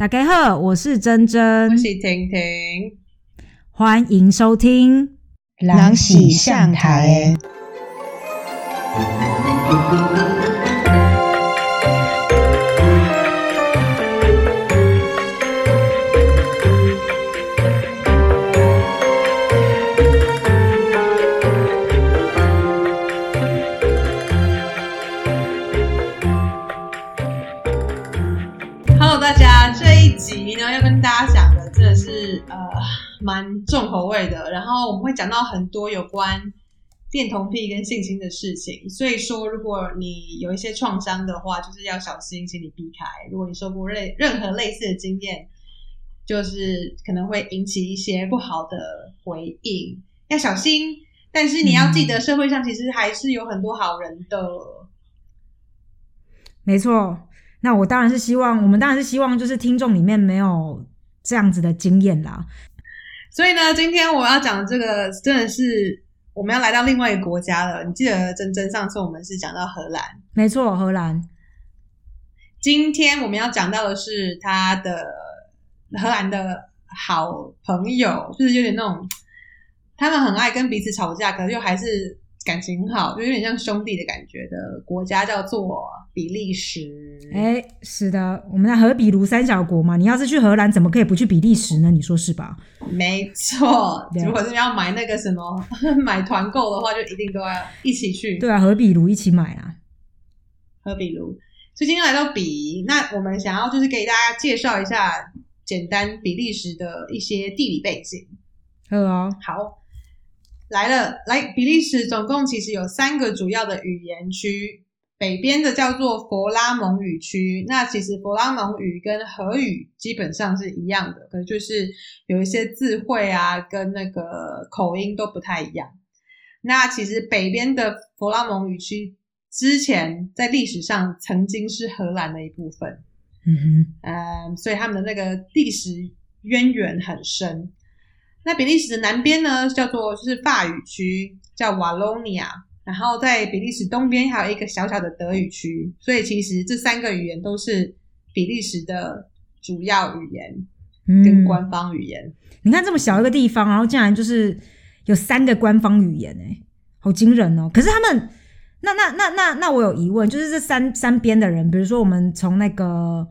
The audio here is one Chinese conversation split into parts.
大家好，我是珍珍我珍，是婷婷。欢迎收听。郎喜上台蛮重口味的，然后我们会讲到很多有关恋童癖跟性侵的事情，所以说如果你有一些创伤的话，就是要小心，请你避开。如果你受过类任何类似的经验，就是可能会引起一些不好的回应，要小心。但是你要记得，社会上其实还是有很多好人的。没错，那我当然是希望，我们当然是希望，就是听众里面没有这样子的经验啦。所以呢，今天我要讲的这个真的是我们要来到另外一个国家了。你记得珍珍上次我们是讲到荷兰，没错，荷兰，今天我们要讲到的是他的荷兰的好朋友，就是有点那种他们很爱跟彼此吵架，可是又还是感情很好，就有点像兄弟的感觉的国家，叫做比利时。哎，是的，我们在荷比卢三小国嘛，你要是去荷兰，怎么可以不去比利时呢？你说是吧？没错，如果是要买那个什么 买团购的话，就一定都要一起去。对啊，荷比卢一起买啊。荷比卢。所以今天来到比，那我们想要就是给大家介绍一下简单比利时的一些地理背景。好哦，好，来了，来比利时总共其实有三个主要的语言区，北边的叫做佛拉蒙语区。那其实佛拉蒙语跟荷语基本上是一样的，可能就是有一些字汇啊跟那个口音都不太一样。那其实北边的佛拉蒙语区之前在历史上曾经是荷兰的一部分，嗯嗯，所以他们的那个历史渊源很深。那比利时的南边呢，叫做就是法语区，叫瓦隆尼亚。然后在比利时东边还有一个小小的德语区，所以其实这三个语言都是比利时的主要语言跟官方语言。你看这么小一个地方，然后竟然就是有三个官方语言，哎，好惊人哦！可是他们，那那那那那我有疑问，就是这三三边的人，比如说我们从那个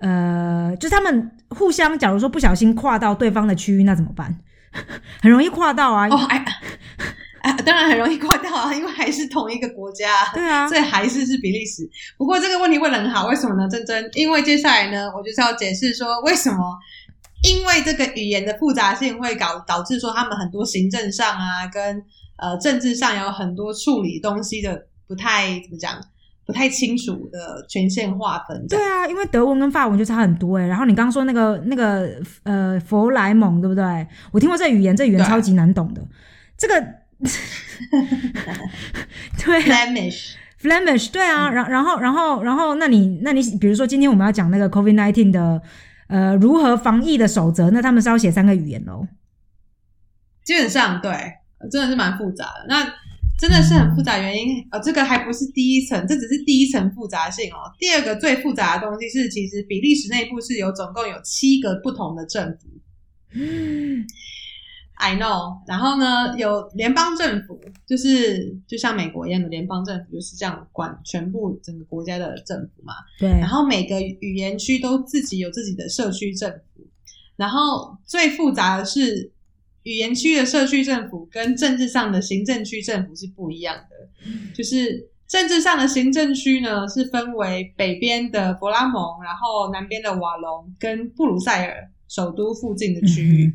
呃，就是他们互相，假如说不小心跨到对方的区域，那怎么办？很容易跨到啊！哦，哎，啊，当然很容易跨到啊，因为还是同一个国家。对啊，所以还是是比利时。不过这个问题问的很好，为什么呢？珍珍，因为接下来呢，我就是要解释说为什么，因为这个语言的复杂性会搞导致说他们很多行政上啊，跟呃政治上有很多处理东西的不太怎么讲，不太清楚的权限划分。对啊，因为德文跟法文就差很多哎、然后你刚刚说那个那个呃佛莱蒙对不对？我听过这语言，这语言超级难懂的。这个 对啊 Flemish，Flemish 对啊，嗯然然后然后然后，那你那你比如说今天我们要讲那个 COVID nineteen 的呃如何防疫的守则，那他们是要写三个语言喽。基本上对，真的是蛮复杂的。那真的是很复杂，原因呃，这个还不是第一层，这只是第一层复杂性哦。第二个最复杂的东西是，其实比利时内部是有总共有七个不同的政府。I know，然后呢，有联邦政府，就是就像美国一样的联邦政府，就是这样管全部整个国家的政府嘛。对，然后每个语言区都自己有自己的社区政府，然后最复杂的是语言区的社区政府跟政治上的行政区政府是不一样的，就是政治上的行政区呢是分为北边的勃拉蒙，然后南边的瓦隆跟布鲁塞尔首都附近的区域，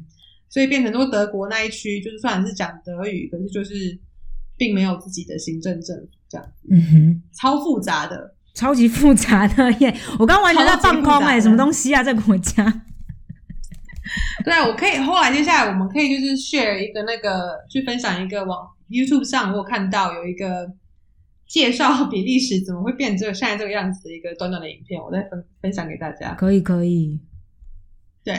所以变成说德国那一区就是虽然是讲德语，可是就是并没有自己的行政政府，这样嗯哼，超复杂的。超级复杂的耶！我刚完全在放空哎、复杂的什么东西啊？这个国家对啊，我可以。后来接下来我们可以就是 share 一个那个去分享一个网 YouTube 上我有看到有一个介绍比利时怎么会变这个现在这个样子的一个短短的影片，我再分分享给大家。可以可以，对，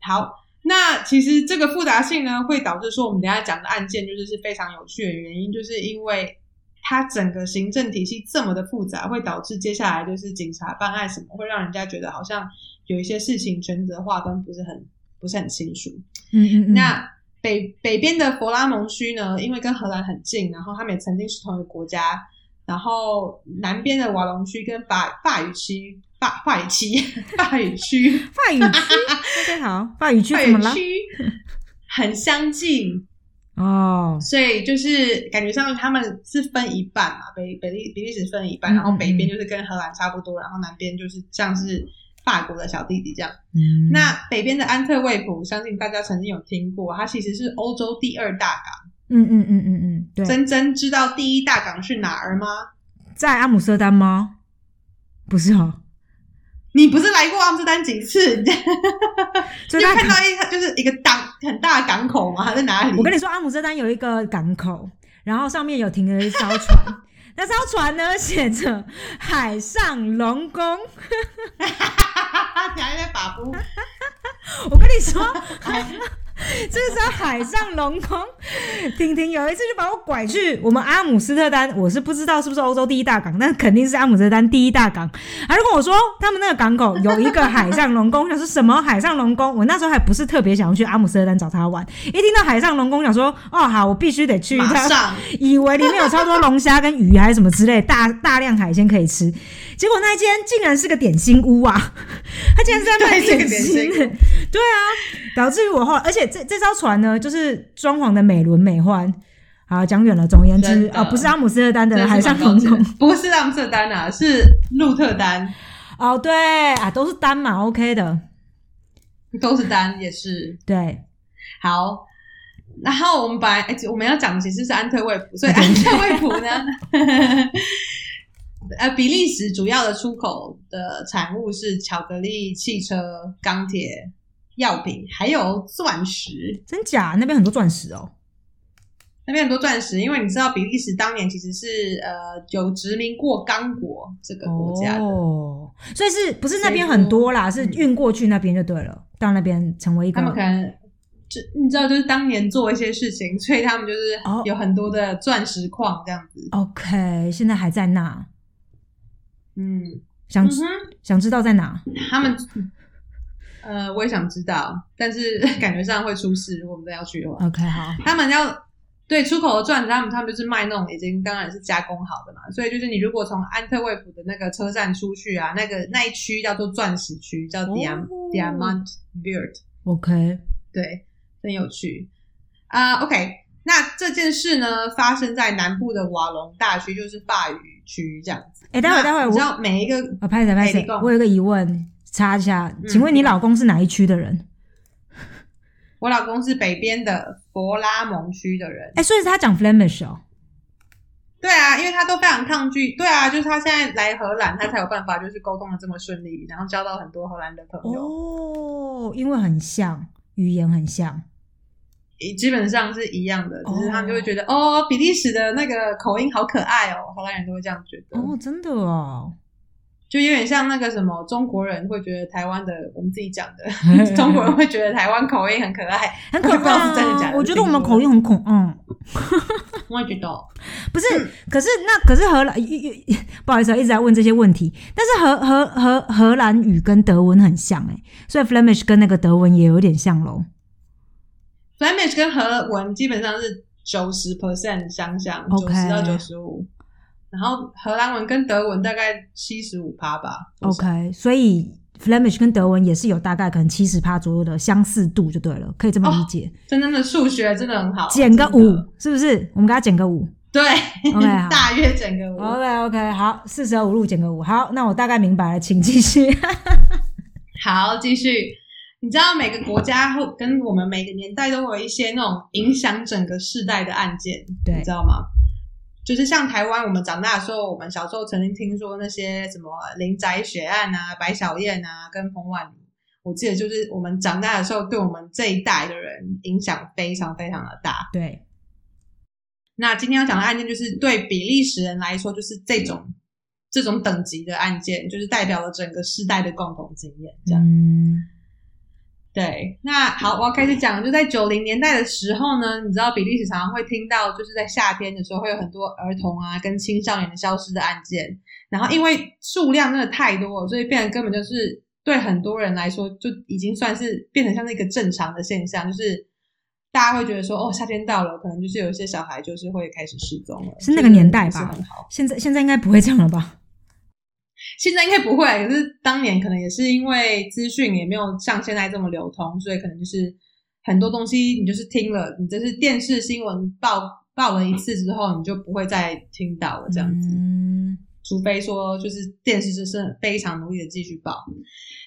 好，那其实这个复杂性呢，会导致说我们等下讲的案件就是是非常有趣的原因，就是因为它整个行政体系这么的复杂，会导致接下来就是警察办案什么，会让人家觉得好像有一些事情权责划分不是很不是很清楚。嗯嗯嗯，那北北边的佛拉蒙区呢，因为跟荷兰很近，然后他们也曾经是同一个国家。然后南边的瓦隆区跟法法语区、法法语区、法语区、法语区 好，法语区法怎么了？语区很相近，哦，所以就是感觉上他们是分一半嘛，北北利比利时分一半，嗯然后北边嗯就是跟荷兰差不多，然后南边就是像是法国的小弟弟这样。嗯，那北边的安特卫普，相信大家曾经有听过，它其实是欧洲第二大港。嗯嗯嗯嗯嗯，对，珍珍知道第一大港是哪儿吗？在阿姆斯特丹吗？不是哦，你不是来过阿姆斯特丹几次？你 所以大家有看到一就是一个港很大的港口吗？在哪里？我跟你说，阿姆斯特丹有一个港口，然后上面有停了一艘船，那艘船呢 写着“海上龙宫 你还在把不？”。我跟你说，这是海上龙宫。婷婷有一次就把我拐去我们阿姆斯特丹，我是不知道是不是欧洲第一大港，但肯定是阿姆斯特丹第一大港。他就跟我说，他们那个港口有一个海上龙宫，我想说什么海上龙宫？我那时候还不是特别想要去阿姆斯特丹找他玩，一听到海上龙宫，想说哦好，我必须得去一趟。以为里面有超多龙虾跟鱼还是什么之类，大大量海鲜可以吃。结果那一间竟然是个点心屋啊！他竟然是在卖点心。对啊，导致于我后来，而且这这艘船呢，就是装潢的美轮美奂。好，讲远了，总而言之啊、不是阿姆斯特丹的海上蛮高级的龙宫，不是阿姆斯特丹啊，是鹿特丹，哦，对啊，都是单嘛，OK 的，都是丹，也是。对，好。然后我们本来、哎我们要讲的其实是安特卫普，所以安特卫普呢，呃，比利时主要的出口的产物是巧克力、汽车、钢铁、药品，还有钻石。真假？那边很多钻石哦。那边很多钻石，因为你知道比利时当年其实是呃有殖民过刚果这个国家的，哦，所以是不是那边很多啦？是运过去那边就对了，到那边成为一个他们可能就你知道，就是当年做一些事情，所以他们就是哦有很多的钻石矿这样子。OK，现在还在那，嗯，想、嗯，想知道在哪？他们呃，我也想知道，但是 感觉上会出事，如果我们真要去的话，OK，好，他们要。对出口的钻石，他们他们就是卖那种已经当然是加工好的嘛，所以就是你如果从安特卫普的那个车站出去啊，那个那一区叫做钻石区，叫 Diam、哦。Diamant Beard，OK，对，很有趣。啊、OK，那这件事呢，发生在南部的瓦隆大区，就是法语区这样子。哎、待会那待会我你知道每一个啊，拍谁拍谁哎你讲，我有一个疑问，插一下，嗯请问你老公是哪一区的人？我老公是北边的佛拉蒙区的人，哎、所以是他讲 Flemish 哦。对啊，因为他都非常抗拒，对啊，就是他现在来荷兰，他才有办法就是沟通的这么顺利，然后交到很多荷兰的朋友，哦，因为很像，语言很像。基本上是一样的，只是哦他们就会觉得哦比利时的那个口音好可爱哦，荷兰人都会这样觉得，哦，真的哦。就有点像那个什么中国人会觉得台湾的，我们自己讲的，中国人会觉得台湾口音很可爱，很可我也不知道爱是真的假的。啊我觉得我们口音很恐，嗯，我也觉得，不是，可是那可是荷兰，不好意思啊，一直在问这些问题。但是荷荷荷荷兰语跟德文很像哎、所以 Flemish 跟那个德文也有点像喽。Flemish 跟荷文基本上是九十 percent 相像，九十到九十五。然后荷兰文跟德文大概七十五趴吧。OK，所以 Flemish 跟德文也是有大概可能七十趴左右的相似度就对了，可以这么理解。真正的数学真的很好，减个五，是不是？我们给他减个五。对 大约减个五。OK OK，好，四舍五入减个五。好，那我大概明白了，请继续。好，继续。你知道每个国家或跟我们每个年代都有一些那种影响整个世代的案件，对你知道吗？就是像台湾，我们长大的时候，我们小时候曾经听说那些什么林宅血案啊、白小燕啊，跟彭婉妮，我记得就是我们长大的时候，对我们这一代的人影响非常非常的大。对，那今天要讲的案件，就是对比利时人来说，就是这种这种等级的案件，就是代表了整个世代的共同经验，这样。嗯，对，那好，我要开始讲。就在九零年代的时候呢，你知道比利时常常会听到，就是在夏天的时候会有很多儿童啊跟青少年的消失的案件。然后因为数量真的太多了，所以变得根本就是对很多人来说就已经算是变成像是一个正常的现象，就是大家会觉得说，哦，夏天到了，可能就是有一些小孩就是会开始失踪了，是那个年代吧就是很好。现在现在应该不会这样了吧？现在应该不会，可是当年可能也是因为资讯也没有像现在这么流通，所以可能就是很多东西你就是听了，你这是电视新闻报报了一次之后，你就不会再听到了这样子。嗯，除非说就是电视就是非常努力的继续报。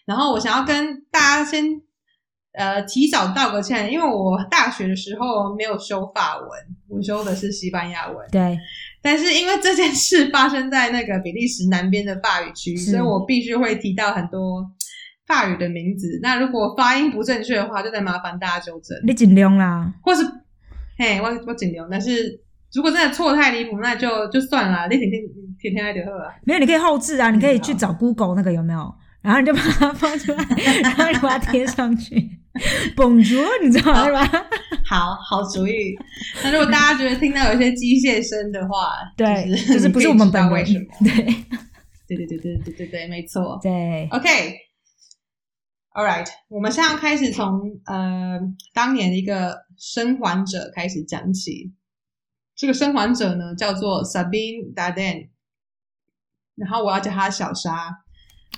然后我想要跟大家先呃提早道个歉，因为我大学的时候没有修法文，我修的是西班牙文。对，但是因为这件事发生在那个比利时南边的法语区，所以我必须会提到很多法语的名字。那如果发音不正确的话，就得麻烦大家纠正，你尽量啦。或是嘿，我我尽量。但是如果真的错太离谱，那就就算了，你天天天天爱就好了。没有，你可以后置啊，你可以去找 Google 那个有没有？然后你就把它放出来，然后你把它贴上去。绷住，你知道吧？好好主意。那如果大家觉得听到有一些机械声的话，对，就是不是我们本位，对，对对对对对对对，没错，对，OK，All right，我们现在开始从呃当年的一个生还者开始讲起。这个生还者呢，叫做 Sabine Darden，然后我要叫他小沙。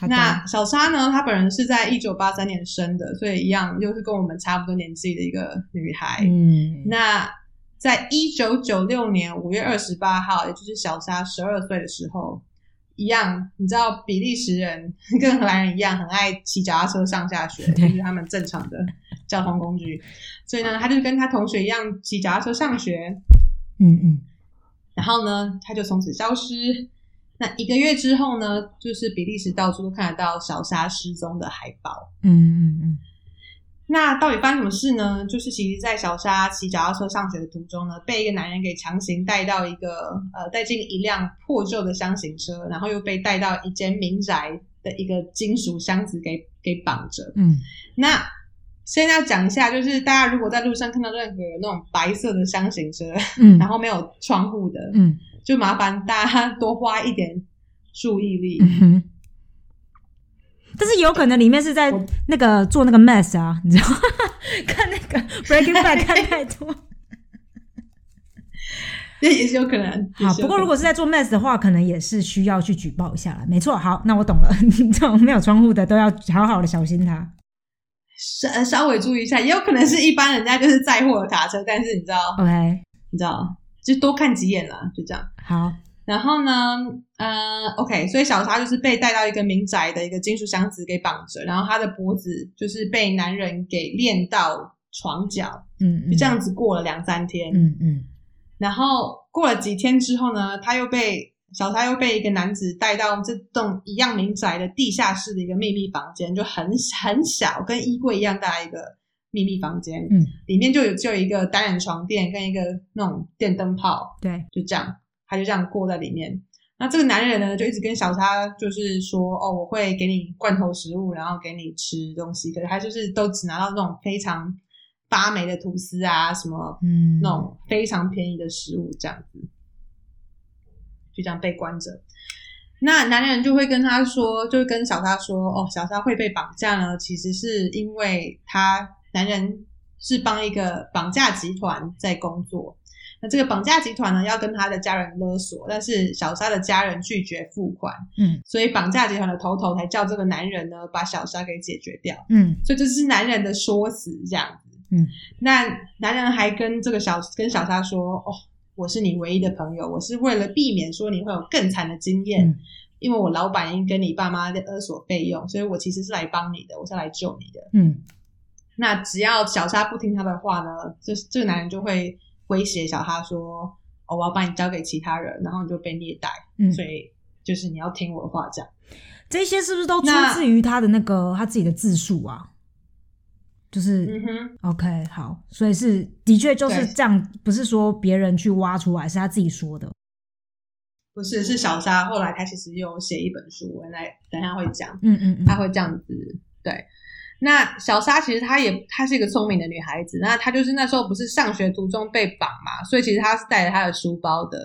那小沙呢，她本人是在一九八三年生的，所以一样又是跟我们差不多年纪的一个女孩。嗯，那在一九九六年五月二十八号，也就是小沙十二岁的时候，一样，你知道比利时人跟荷兰人一样，很爱骑脚踏车上下学，对就是他们正常的交通工具。所以呢，他就跟他同学一样骑脚踏车上学，嗯嗯然后呢，他就从此消失。那一个月之后呢，就是比利时到处都看得到小沙失踪的海报。嗯嗯嗯那到底发生什么事呢？就是其实，在小沙骑脚踏车上学的途中呢，被一个男人给强行带到一个呃，带进一辆破旧的箱型车，然后又被带到一间民宅的一个金属箱子给给绑着。嗯那现在要讲一下，就是大家如果在路上看到任何有那种白色的箱型车，嗯，然后没有窗户的，嗯就麻烦大家多花一点注意力。嗯哼。但是有可能里面是在那个做那个 mess 啊，你知道吗？看那个 Breaking Bad 看太多。这也是有可能。好，不过如果是在做 mess 的话，可能也是需要去举报一下了。没错，好，那我懂了。这种没有窗户的都要好好的小心它。稍稍微注意一下，也有可能是一般人家就是载货的卡车，但是你知道，OK，你知道，就多看几眼啦，就这样。好，然后呢，呃，OK，所以小莎就是被带到一个民宅的一个金属箱子给绑着，然后她的脖子就是被男人给链到床脚，嗯，就这样子过了两三天。嗯嗯然后过了几天之后呢，她又被小莎又被一个男子带到这栋一样民宅的地下室的一个秘密房间，就很很小，跟衣柜一样大一个秘密房间。嗯，里面就有就有一个单人床垫跟一个那种电灯泡，对，就这样，他就这样过在里面。那这个男人呢，就一直跟小沙就是说，哦，我会给你罐头食物，然后给你吃东西，可是他就是都只拿到那种非常发霉的吐司啊，什么嗯，那种非常便宜的食物，这样子，就这样被关着。那男人就会跟他说，就会跟小沙说，哦，小沙会被绑架呢，其实是因为他男人是帮一个绑架集团在工作。那这个绑架集团呢，要跟他的家人勒索，但是小沙的家人拒绝付款，嗯所以绑架集团的头头才叫这个男人呢把小沙给解决掉。嗯所以这是男人的说辞，这样子。嗯，那男人还跟这个小跟小沙说：“哦，我是你唯一的朋友，我是为了避免说你会有更惨的经验，嗯因为我老板已经跟你爸妈的勒索费用，所以我其实是来帮你的，我是来救你的。嗯那只要小沙不听他的话呢，这这个男人就会威胁小沙说：‘哦，我要把你交给其他人，然后你就被虐待。’嗯，所以就是你要听我的话，这样。这些是不是都出自于他的那个他自己的自述啊？就是、嗯哼，OK，好，所以是的确就是对这样，不是说别人去挖出来，是他自己说的。不是是小沙，后来他其实有写一本书，我来等一下会讲。嗯嗯嗯，她会这样子，对。那小沙其实她也她是一个聪明的女孩子，那她就是那时候不是上学途中被绑嘛，所以其实她是带着她的书包的。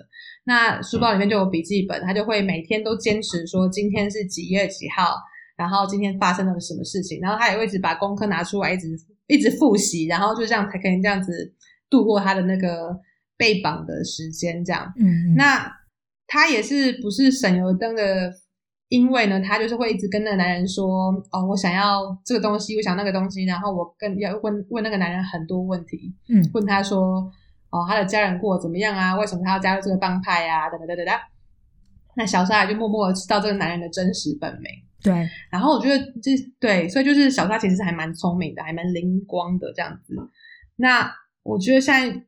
那书包里面就有笔记本，她就会每天都坚持说今天是几月几号，然后今天发生了什么事情，然后她也会一直把功课拿出来，一直一直复习，然后就这样才可以这样子度过她的那个被绑的时间，这样。嗯，那他也是不是省油灯的？因为呢，他就是会一直跟那个男人说：“哦，我想要这个东西，我想那个东西。”然后我跟要问问那个男人很多问题，嗯问他说：“哦，他的家人过得怎么样啊？为什么他要加入这个帮派啊？等等等等等。”那小沙也就默默的知道这个男人的真实本名。对，然后我觉得这对，所以就是小沙其实是还蛮聪明的，还蛮灵光的这样子。那我觉得现在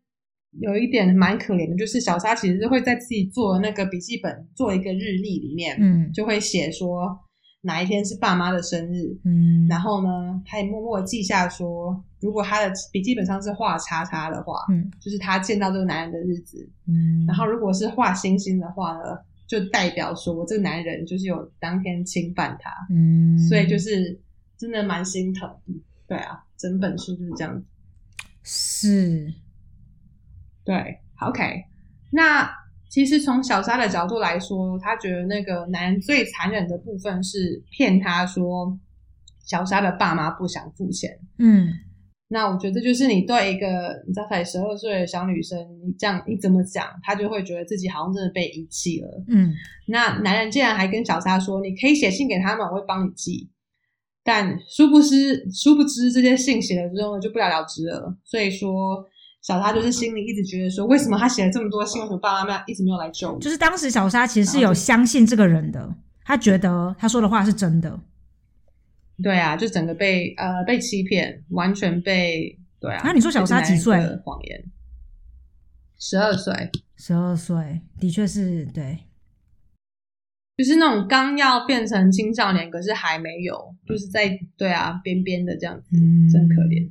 有一点蛮可怜的，就是小沙其实是会在自己做的那个笔记本做一个日历里面，嗯。就会写说哪一天是爸妈的生日，嗯，然后呢，他也默默记下说，如果他的笔记本上是画叉叉的话，嗯。就是他见到这个男人的日子，嗯，然后如果是画星星的话呢，就代表说这个男人就是有当天侵犯他，嗯，所以就是真的蛮心疼。对啊，整本书就是这样子。是，对，OK。那其实从小沙的角度来说，他觉得那个男人最残忍的部分是骗他说小沙的爸妈不想付钱。嗯那我觉得就是你对一个你才十二岁的小女生，你这样你怎么讲，她就会觉得自己好像真的被遗弃了。嗯那男人竟然还跟小沙说：“你可以写信给他们，我会帮你寄。”但殊不知，殊不知这些信写了之后呢，就不了了之了。所以说，小沙就是心里一直觉得说，为什么他写了这么多信，为什么爸爸妈妈一直没有来救我？就是当时小沙其实是有相信这个人的，他觉得他说的话是真的。对啊，就整个被呃被欺骗，完全被对啊。啊你说小沙几岁谎言，十二岁，十二岁，的确是对，就是那种刚要变成青少年，可是还没有，就是在对啊边边的这样子，嗯真可怜。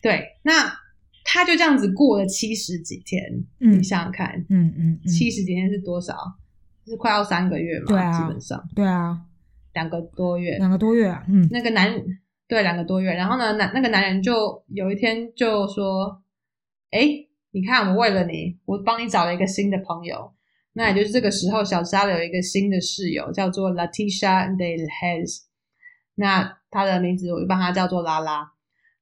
对，那他就这样子过了七十几天，嗯你想想看，嗯嗯嗯，七十几天是多少？是快要三个月嘛？对啊基本上对啊，两个多月。两个多月啊，嗯那个男对两个多月，然后呢，男那个男人就有一天就说：“哎，你看我为了你，我帮你找了一个新的朋友。”那也就是这个时候，小沙有一个新的室友，叫做 Latisha De Hez。那他的名字我就帮他叫做拉拉。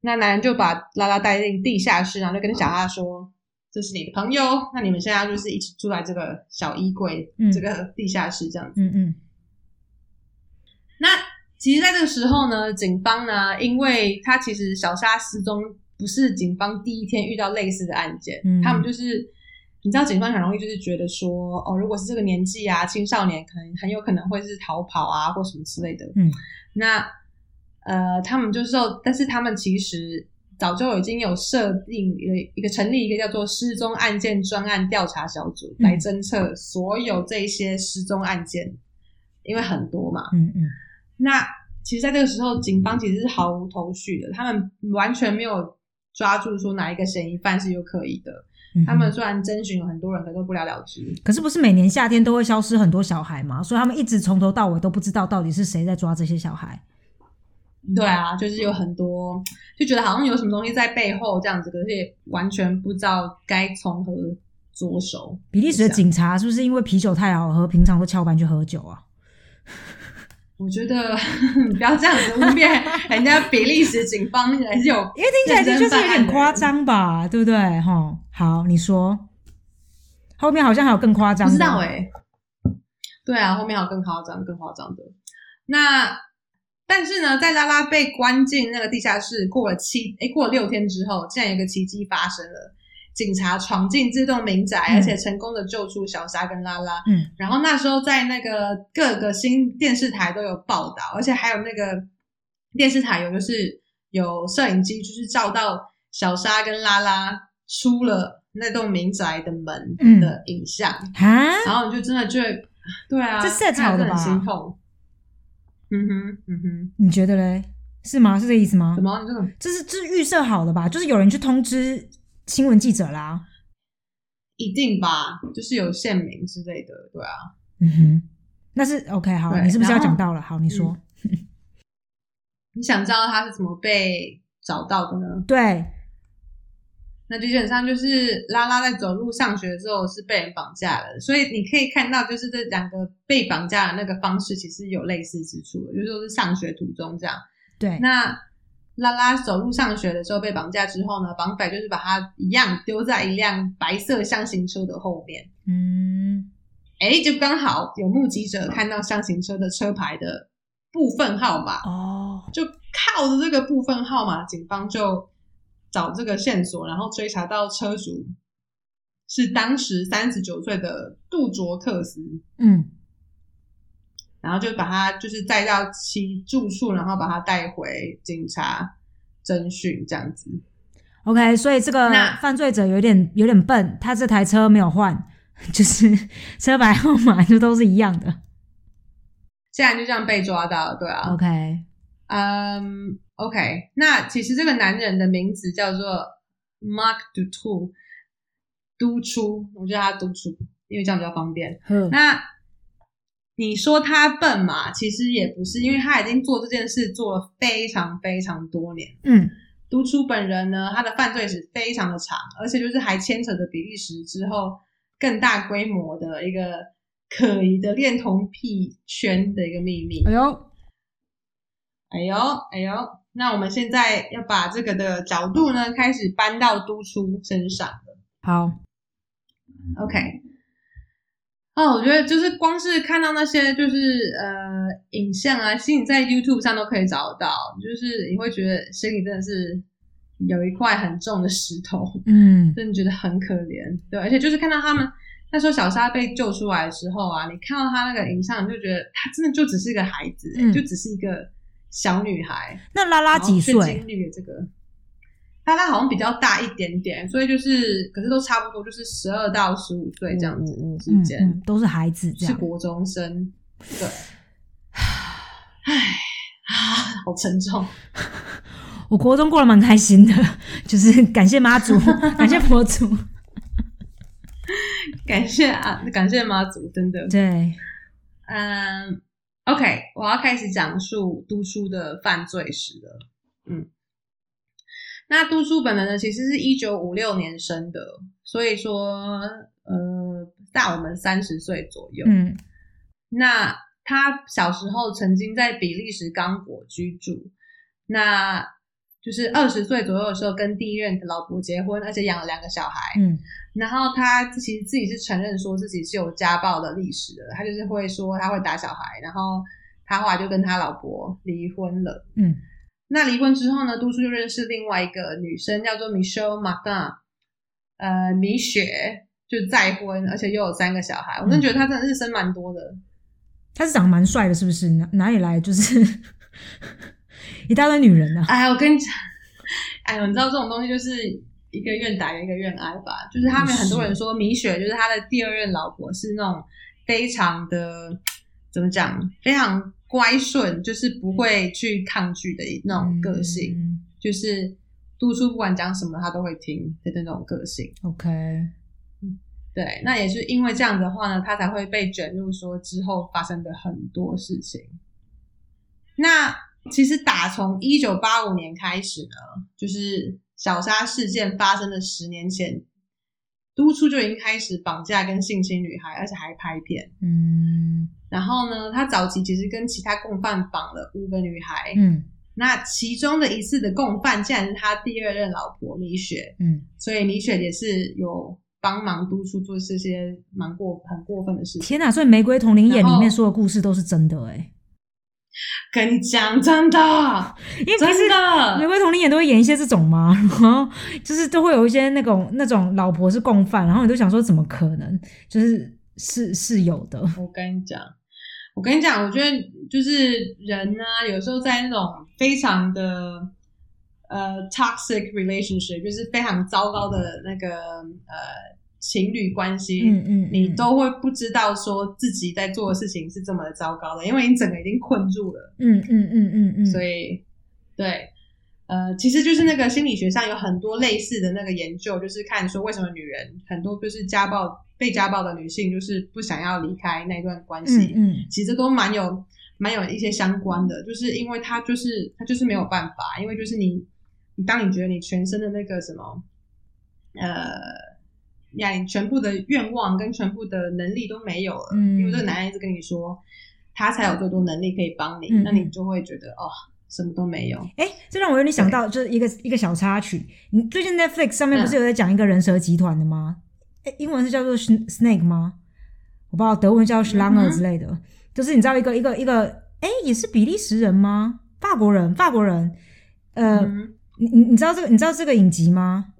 那男人就把拉拉带进地下室，然后就跟小沙说：“这是你的朋友，那你们现在就是一起住在这个小衣柜、嗯这个地下室这样子。”嗯嗯那其实，在这个时候呢，警方呢，因为他其实小沙失踪不是警方第一天遇到类似的案件，嗯他们就是你知道，警方很容易就是觉得说，哦，如果是这个年纪啊，青少年可能很有可能会是逃跑啊，或什么之类的。嗯，那呃，他们就是说，但是他们其实早就已经有设定一个一个成立一个叫做失踪案件专案调查小组，嗯来侦测所有这些失踪案件，因为很多嘛。嗯嗯那其实，在这个时候，警方其实是毫无头绪的，他们完全没有抓住说哪一个嫌疑犯是有可疑的。嗯，他们虽然征询了很多人，可都不了了之。可是不是每年夏天都会消失很多小孩吗？所以他们一直从头到尾都不知道到底是谁在抓这些小孩。对啊，就是有很多就觉得好像有什么东西在背后这样子，可是也完全不知道该从何着手。比利时的警察是不是因为啤酒太好喝，平常都翘班去喝酒啊？我觉得你 不要这样子污蔑人家比利时警方，还是有因为听起来的确是有点夸张吧，对不对？哈，好，你说后面好像还有更夸张的，不知道哎、对啊，后面还有更夸张、更夸张的。那但是呢，在拉拉被关进那个地下室过了七哎过了六天之后，竟然有一个奇迹发生了。警察闯进这栋民宅，嗯而且成功的救出小沙跟拉拉。嗯然后那时候在那个各个新电视台都有报道，而且还有那个电视台有就是有摄影机，就是照到小沙跟拉拉出了那栋民宅的门嗯的影像。哈，然后你就真的觉得，对啊，这了很心痛。嗯哼，嗯哼，你觉得嘞？是吗？是这意思吗怎？么？你这种这是这是预设好的吧？就是有人去通知新闻记者啦。一定吧？就是有县名之类的，对啊。嗯哼，那是 OK 好，你是不是要讲到了？好，你说。你想知道他是怎么被找到的呢？对，那基本上就是拉拉在走路上学的时候是被人绑架了，所以你可以看到，就是这两个被绑架的那个方式其实有类似之处的，就是都是上学途中这样。对，那拉拉走路上学的时候被绑架之后呢，绑匪就是把他一样丢在一辆白色箱型车的后面。嗯，哎，就刚好有目击者看到箱型车的车牌的部分号码，哦，就靠着这个部分号码，警方就找这个线索，然后追查到车主是当时三十九岁的杜卓克斯，嗯，然后就把他就是载到其住处，然后把他带回警察侦讯这样子。OK，所以这个犯罪者有点有点笨，他这台车没有换，就是车牌号码就都是一样的。现在就这样被抓到了，对啊。OK，嗯、k 那其实这个男人的名字叫做 Mark Dutroux，督出，我叫他督出，因为这样比较方便。嗯，那你说他笨嘛？其实也不是，因为他已经做这件事做了非常非常多年。嗯，督出本人呢，他的犯罪史非常的长，而且就是还牵扯着比利时之后更大规模的一个可疑的恋童癖圈的一个秘密。哎呦，哎呦，哎呦，那我们现在要把这个的角度呢，开始搬到督出身上了。好，OK，哦，我觉得就是光是看到那些就是呃影像啊，其实你在 YouTube 上都可以找得到，就是你会觉得心里真的是有一块很重的石头，嗯，真的觉得很可怜。对，而且就是看到他们那时候小沙被救出来的时候啊，你看到他那个影像，你就觉得他真的就只是一个孩子、欸嗯就只是一个小女孩。那拉拉几岁经？历了这个，拉拉好像比较大一点点，所以就是，可是都差不多，就是十二到十五岁这样子嗯之间，嗯，都是孩子这样。是国中生。对，唉啊，好沉重。我国中过得蛮开心的，就是感谢妈祖，感谢佛祖。感谢啊，感谢妈祖，真的。对，嗯，OK，我要开始讲述督叔的犯罪史了。嗯，那督叔本人呢，其实是一九五六年生的，所以说呃，大我们三十岁左右。嗯那他小时候曾经在比利时刚果居住，那就是二十岁左右的时候跟第一任老婆结婚，而且养了两个小孩。嗯然后他其实自己是承认说自己是有家暴的历史的，他就是会说他会打小孩，然后他后来就跟他老婆离婚了。嗯那离婚之后呢，督叔就认识另外一个女生，叫做 Michelle Martin，呃，米雪，就再婚，而且又有三个小孩。我真的觉得他真的是生蛮多的。他是长得蛮帅的，是不是？哪哪里来就是 一大堆女人呢、啊？哎，我跟你讲，哎呦，你知道这种东西就是一个愿打一个愿挨吧。就是他们很多人说米雪就是他的第二任老婆是那种非常的怎么讲，非常乖顺，就是不会去抗拒的那种个性，嗯就是督促不管讲什么他都会听的那种个性。OK，对，那也是因为这样的话呢，他才会被卷入说之后发生的很多事情。那其实打从一九八五年开始呢，就是小沙事件发生的十年前，督促就已经开始绑架跟性侵女孩，而且还拍片。嗯然后呢，他早期其实跟其他共犯绑了五个女孩，嗯那其中的一次的共犯竟然是他第二任老婆米雪，嗯，所以米雪也是有帮忙督促做这些蛮过很过分的事情。天哪！所以《玫瑰同林眼》里面说的故事都是真的哎、跟你讲，真的，因为真《玫的，瑰童林眼》都会演一些这种吗？然后就是都会有一些那种那种老婆是共犯，然后你都想说怎么可能？就是是是有的，我跟你讲，我跟你讲，我觉得就是人呢、有时候在那种非常的呃 toxic relationship，就是非常糟糕的那个呃情侣关系，嗯嗯，你嗯都会不知道说自己在做的事情是这么的糟糕的，因为你整个已经困住了。嗯嗯嗯嗯嗯，所以，对，呃，其实就是那个心理学上有很多类似的那个研究，就是看说为什么女人很多就是家暴被家暴的女性就是不想要离开那段关系，嗯嗯其实都蛮有蛮有一些相关的，就是因为她就是她就是没有办法，因为就是你，你当你觉得你全身的那个什么。呃，呀，你全部的愿望跟全部的能力都没有了，嗯因为这个男人一直跟你说他才有最多能力可以帮你，嗯那你就会觉得哦，什么都没有。哎，这让我有点想到，就是一个一个小插曲。你最近 Netflix 上面不是有在讲一个人蛇集团的吗？诶英文是叫做 Sn- Snake 吗？我不知道，德文叫 Schlanger 之类的。就是你知道一个一个一个，哎，也是比利时人吗？法国人，法国人。呃，嗯，你你你知道这个你知道这个影集吗？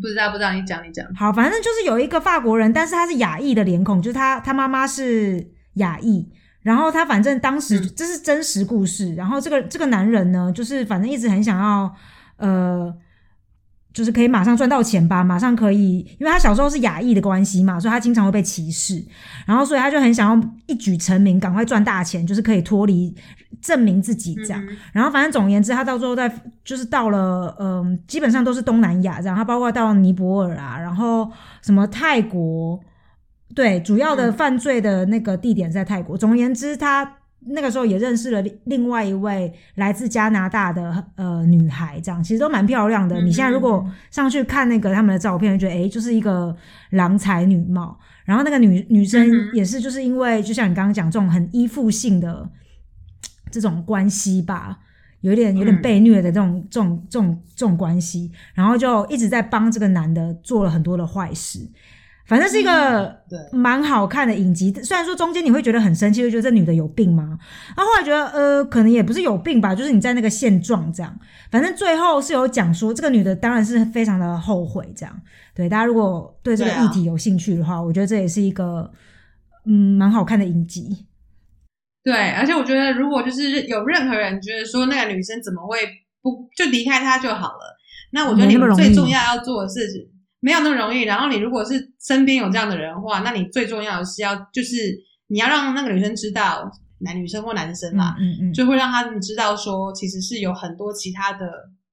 不知道不知道，你讲你讲。好，反正就是有一个法国人，但是他是亚裔的脸孔，就是他他妈妈是亚裔，然后他反正当时、嗯这是真实故事，然后这个这个男人呢，就是反正一直很想要呃。就是可以马上赚到钱吧，马上可以，因为他小时候是亚裔的关系嘛，所以他经常会被歧视，然后所以他就很想要一举成名，赶快赚大钱，就是可以脱离证明自己这样。嗯然后反正总而言之，他到最后在就是到了，嗯、基本上都是东南亚这样，他包括到尼泊尔啊，然后什么泰国，对，主要的嗯犯罪的那个地点在泰国。总而言之，他那个时候也认识了另另外一位来自加拿大的呃女孩，这样其实都蛮漂亮的。嗯你现在如果上去看那个他们的照片，就觉得诶，就是一个郎才女貌。然后那个女女生也是，就是因为就像你刚刚讲这种很依附性的这种关系吧，有点有点嗯被虐的这种、这种这种这种关系，然后就一直在帮这个男的做了很多的坏事。反正是一个对蛮好看的影集，虽然说中间你会觉得很生气，就觉得这女的有病吗？然后后来觉得呃，可能也不是有病吧，就是你在那个现状这样。反正最后是有讲说，这个女的当然是非常的后悔这样。对大家如果对这个议题有兴趣的话，我觉得这也是一个嗯蛮好看的影集。对，而且我觉得，如果就是有任何人觉得说那个女生怎么会不就离开他就好了，那我觉得你没那么容易最重要要做的事情没有那么容易。然后你如果是身边有这样的人的话，那你最重要的是要就是你要让那个女生知道，男女生或男生啦，嗯嗯，就会让他们知道说，其实是有很多其他的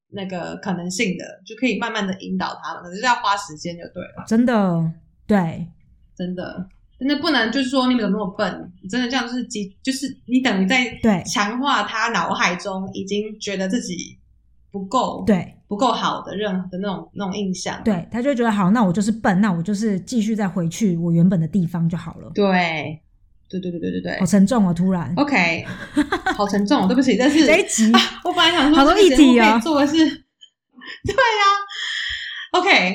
那个可能性的，就可以慢慢的引导他们，可是要花时间就对了。真的对，真的，真的不能就是说你们怎么那么笨，真的这样就是激，就是你等于在对强化他脑海中已经觉得自己不够对不够好的任何的那种那种印象。对，他就会觉得好，那我就是笨，那我就是继续再回去我原本的地方就好了。对对对对对对对好沉重哦，突然。OK，好沉重哦，对不起，但是这一集我本来想说好多这个节目议题啊做的是，对呀、OK，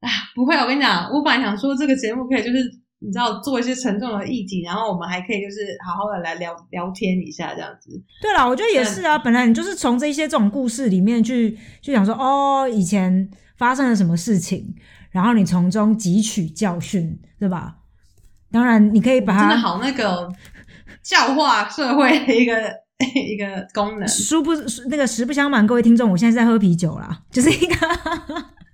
啊，不会，我跟你讲，我本来想说这个节目可以就是你知道做一些沉重的议题，然后我们还可以就是好好的来聊聊天一下这样子。对啦，我觉得也是啊。本来你就是从这些这种故事里面去去想说，哦，以前发生了什么事情，然后你从中汲取教训，对吧？当然，你可以把它真的好那个教化社会的一个 一个功能。殊不那个实不相瞒，各位听众，我现在在喝啤酒啦，就是一个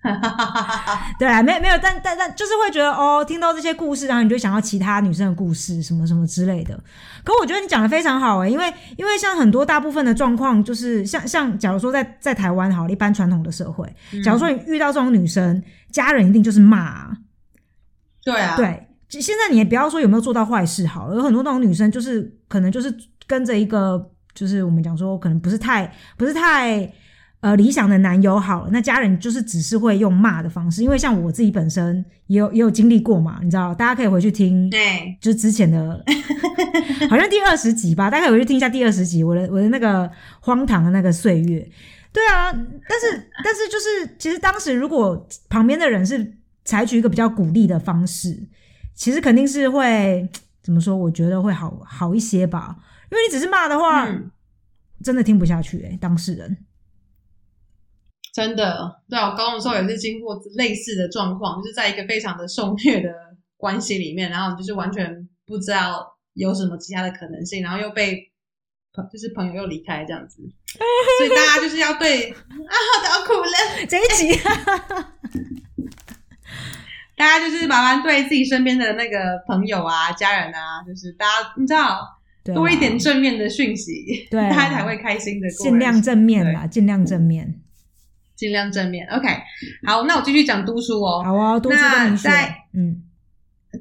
对啊，没有没有，但但但就是会觉得哦，听到这些故事，然后你就想到其他女生的故事，什么什么之类的。可我觉得你讲的非常好诶、因为因为像很多大部分的状况，就是像像假如说在在台湾好了，一般传统的社会，假如说你遇到这种女生，家人一定就是骂啊、对啊，对，其现在你也不要说有没有做到坏事好了，有很多那种女生就是可能就是跟着一个，就是我们讲说可能不是太不是太呃理想的男友好了，那家人就是只是会用骂的方式，因为像我自己本身也有也有经历过嘛，你知道，大家可以回去听。对，就是之前的，好像第二十集吧，大家可以回去听一下第二十集，我的我的那个荒唐的那个岁月。对啊，但是但是就是，其实当时如果旁边的人是采取一个比较鼓励的方式，其实肯定是会怎么说？我觉得会好好一些吧。因为你只是骂的话，嗯真的听不下去诶、当事人。真的，对啊，我高中的时候也是经过类似的状况，就是在一个非常的受虐的关系里面，然后就是完全不知道有什么其他的可能性，然后又被朋就是朋友又离开这样子，所以大家就是要对啊，我都要哭了，这一集，大家就是麻烦对自己身边的那个朋友啊、家人啊，就是大家你知道多一点正面的讯息，对啊大家才会开心的过尽量正面啦，尽量正面。尽量正面。OK，好，那我继续讲读书哦。好啊，多出跟米雪那在，嗯，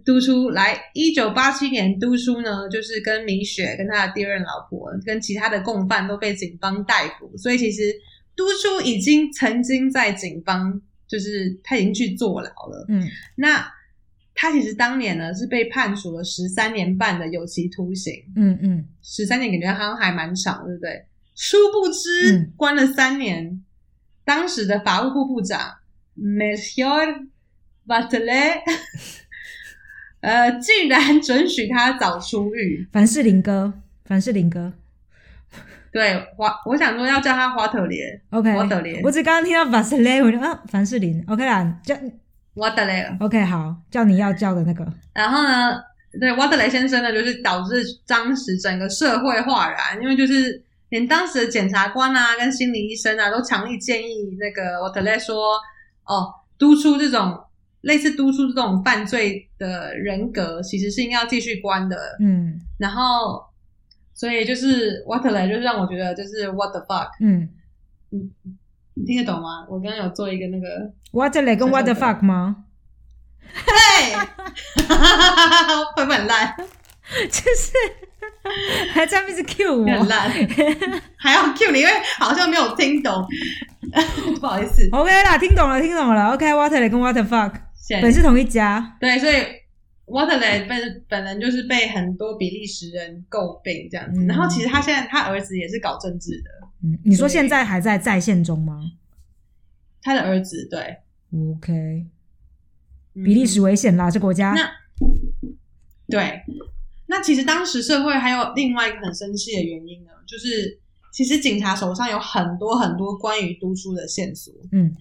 都书来，一九八七年，都书呢，就是跟米雪跟他的第二任老婆跟其他的共犯都被警方逮捕，所以其实都书已经曾经在警方就是他已经去坐牢了。嗯那他其实当年呢是被判处了十三年半的有期徒刑，嗯嗯，十三年感觉好像还蛮长，对不对？殊不知、嗯关了三年，当时的法务部部长 Melchior Bachelet，呃，竟然准许他早出狱。凡士林哥，凡士林哥对，华，我想说要叫他华特连，，OK，我得连我只刚刚听到 Vaseline，我就啊，凡士林，OK 啦，叫华特雷。OK 好，叫你要叫的那个，然后呢，对瓦特雷先生呢，就是导致当时整个社会哗然，因为就是连当时的检察官啊、跟心理医生啊，都强力建议那个瓦德雷说，哦，督出这种类似督出这种犯罪的人格，其实是应该要继续关的。嗯然后，所以就是瓦德雷，就是让我觉得就是 what the fuck，嗯你听得懂吗？我刚刚有做一个那个，，What the 跟 What the 小小的 fuck 吗？对，会不会很烂？就是还在那边一直 Q 我。很烂，还要 Q 你，因为好像没有听懂，不好意思。，OK 啦，听懂了，听懂了。The 跟 What the fuck 谢谢本是同一家，对，所以 Waterley 本本人就是被很多比利时人诟病这样子，嗯。然后其实他现在他儿子也是搞政治的，嗯，你说现在还在在线中吗？他的儿子对？OK，嗯。比利时危险啦，这国家，那对，那其实当时社会还有另外一个很生气的原因呢，就是其实警察手上有很多很多关于督出的线索，嗯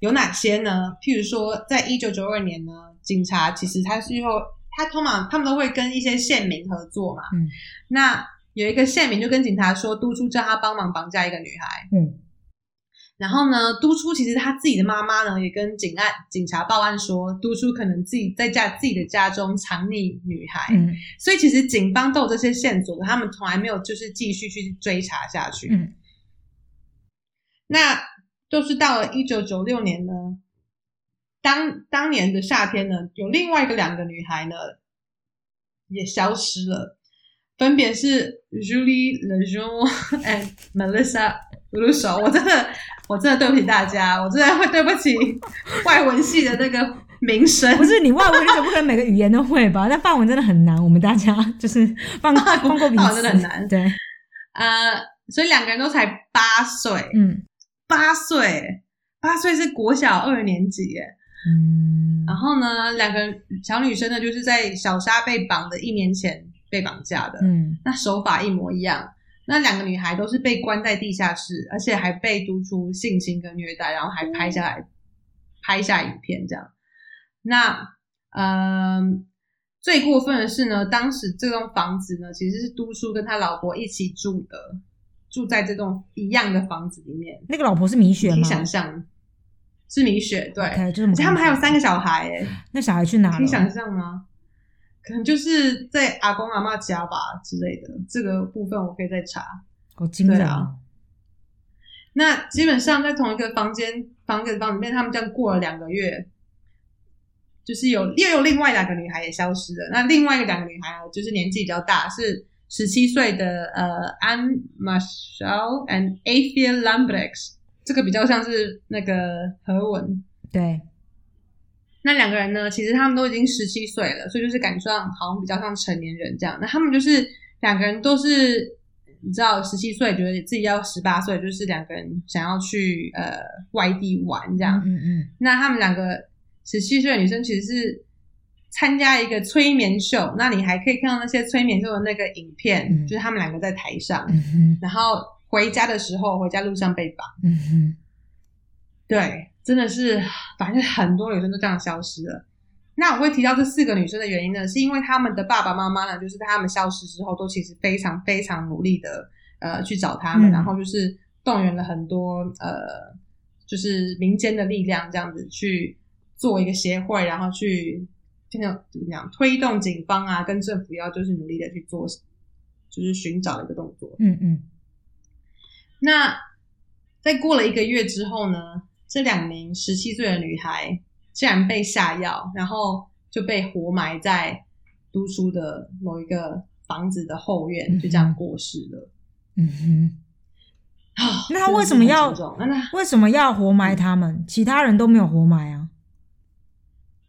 有哪些呢？譬如说，在一九九二年呢，警察其实他是后，他通常他们都会跟一些县民合作嘛。嗯，那有一个县民就跟警察说，督出叫他帮忙绑架一个女孩。嗯然后呢，督出其实他自己的妈妈呢，也跟警案警察报案说，督出可能自己在家自己的家中藏匿女孩。嗯所以其实警方都有这些线索，他们从来没有就是继续去追查下去。嗯那就是到了一九九六年呢，当当年的夏天呢，有另外一个两个女孩呢也消失了，分别是 Julie Lejeune and Melissa Russo。我真的，我真的对不起大家，我真的会对不起 外文系的那个名声。不是你外文你总不可能每个语言都会吧？但范文真的很难，我们大家就是放 放过彼法此，文真的很难对，呃，所以两个人都才八岁，嗯八岁，八岁是国小二年级耶。嗯，然后呢，两个小女生呢，就是在小沙被绑的一年前被绑架的，嗯那手法一模一样。那两个女孩都是被关在地下室，而且还被督出性侵跟虐待，然后还拍下来、拍下影片这样。那嗯，最过分的是呢，当时这栋房子呢，其实是督叔跟他老婆一起住的，住在这栋一样的房子里面。那个老婆是米雪吗？你？想象是米雪，对他们还有三个小孩哎。那小孩去哪可以想？象吗？可能 就是在阿公阿妈家吧之类的，这个部分我可以再查。好惊人对啊哦！那基本上在同一个房间房子房里面，他们这样过了两个月，就是有又有另外两个女孩也消失了。那另外一个两个女孩呢，就是年纪比较大，是十七岁的呃 Anne Marshall and Athia Lambrex，这个比较像是那个何文。对，那两个人呢，其实他们都已经十七岁了，所以就是感觉上好像比较像成年人这样。那他们就是两个人都是，你知道，十七岁觉得自己要十八岁，就是两个人想要去呃外地玩这样。嗯嗯那他们两个十七岁的女生其实是参加一个催眠秀，那你还可以看到那些催眠秀的那个影片，嗯就是他们两个在台上，嗯然后回家的时候，回家路上被绑。对，真的是，反正很多女生都这样消失了。那我会提到这四个女生的原因呢，是因为他们的爸爸妈妈呢，就是在她们消失之后，都其实非常非常努力的呃去找他们，嗯然后就是动员了很多呃就是民间的力量，这样子去做一个协会，然后去就像怎么讲推动警方啊跟政府要就是努力的去做，就是寻找的一个动作。嗯嗯那在过了一个月之后呢，这两名十七岁的女孩竟然被下药，然后就被活埋在读书的某一个房子的后院，就这样过世了。嗯哼，啊，那他为什么要为什么要活埋他们？其他人都没有活埋啊。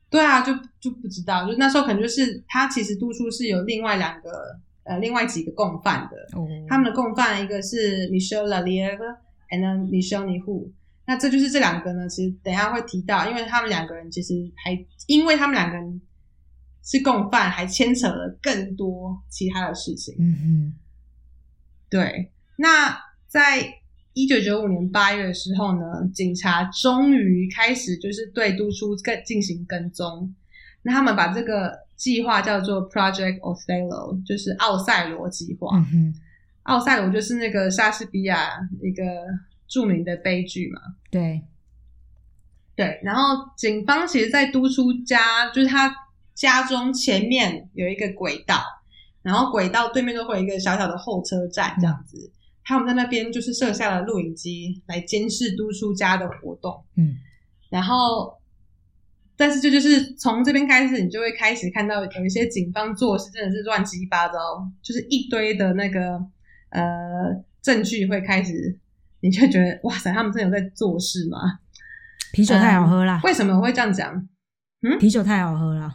对啊，就就不知道，就那时候可能就是他其实督促是有另外两个呃另外几个共犯的，哦，他们的共犯一个是 Michelle Laliev，and then Michelle Nihu。那这就是这两个呢，其实等一下会提到，因为他们两个人其实还因为他们两个人是共犯，还牵扯了更多其他的事情。嗯对，那在一九九五年八月的时候呢，警察终于开始就是对都出跟进行跟踪。那他们把这个计划叫做 Project Othello，就是奥赛罗计划。嗯哼，奥赛罗就是那个莎士比亚一个著名的悲剧嘛。对，对，然后警方其实，在督出家，就是他家中前面有一个轨道，然后轨道对面就会有一个小小的候车站这样子。他们在那边就是设下了录影机来监视督出家的活动，嗯然后，但是这就是从这边开始，你就会开始看到有一些警方做事真的是乱七八糟，就是一堆的那个呃证据会开始，你就会觉得哇塞，他们真的有在做事吗？啤酒太好喝了，为什么我会这样讲？啤酒太好喝了。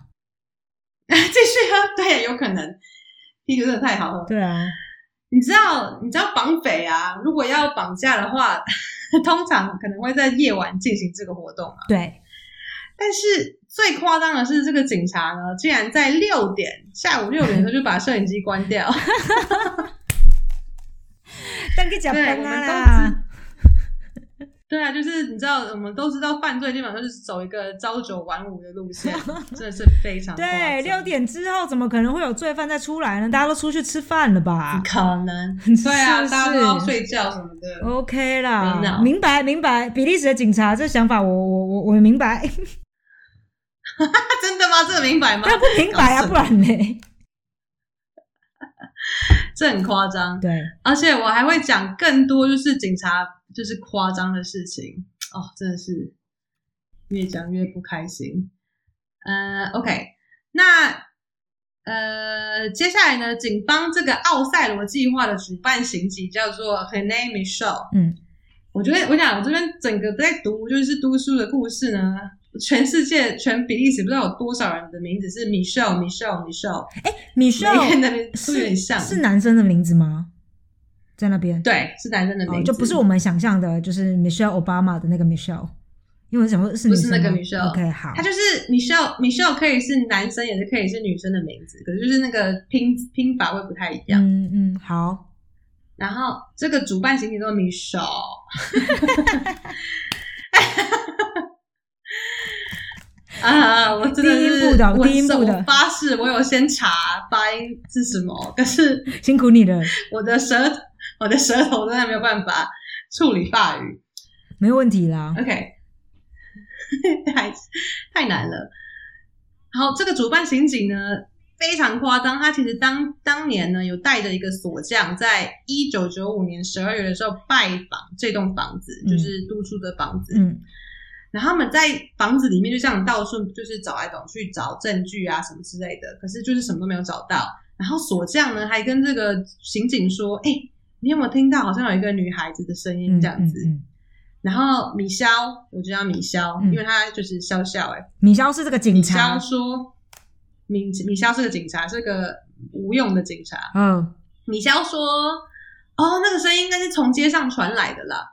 继续喝，对，有可能啤酒真的太好喝。对啊，你知道，你知道绑匪啊，如果要绑架的话，通常可能会在夜晚进行这个活动啊。对，但是最夸张的是，这个警察呢，竟然在六点下午六点的时候就把摄影机关掉。但给讲对崩我们都啦。对啊，就是你知道，我们都知道犯罪基本上就是走一个朝九晚五的路线，真的是非常对，六点之后怎么可能会有罪犯再出来呢？大家都出去吃饭了吧不可能。对啊，是不是大家都要睡觉什么的。？OK 啦，明白明白。比利时的警察这想法我，我我我明白，真的吗？这个明白吗？他不明白啊，不然呢？这很夸张。对，而且我还会讲更多，就是警察就是夸张的事情哦，真的是越讲越不开心。呃，OK，那呃，接下来呢，警方这个奥赛罗计划的主办刑警叫做 René Michel。嗯，我觉得我想我这边整个在读就是读书的故事呢，全世界全比利时不知道有多少人的名字是 Michel Michel Michel，米每个人的秀名字都有点像，是男生的名字吗？在那边，对，是男生的名哦，字，就不是我们想象的，就是 Michelle Obama 的那个 Michelle，因为什么是不是那个 Michelle OK，好。他，就是 Michelle Michelle 可以是男生，也是可以是女生的名字，可是就是那个拼拼法会不太一样。嗯嗯，好，然后这个主办刑警叫 Michelle，啊，我真的我我发誓，我有先查发音是什么，可是辛苦你了，我的舌我的舌头真的没有办法处理法语。没问题啦。OK，太太难了。好，这个主办刑警呢非常夸张，他其实当当年呢有带着一个锁匠，在一九九五年十二月的时候拜访这栋房子，嗯就是督促的房子。嗯然后他们在房子里面就这样到处就是找来找去找证据啊什么之类的，可是就是什么都没有找到。然后锁匠呢还跟这个刑警说：“哎、你有没有听到好像有一个女孩子的声音嗯这样子？”嗯嗯然后米肖，我就叫米肖，嗯因为他就是笑笑哎、米肖是这个警米察肖，说，米米肖是个警察，是个无用的警察。嗯米肖说，哦，那个声音应该是从街上传来的啦。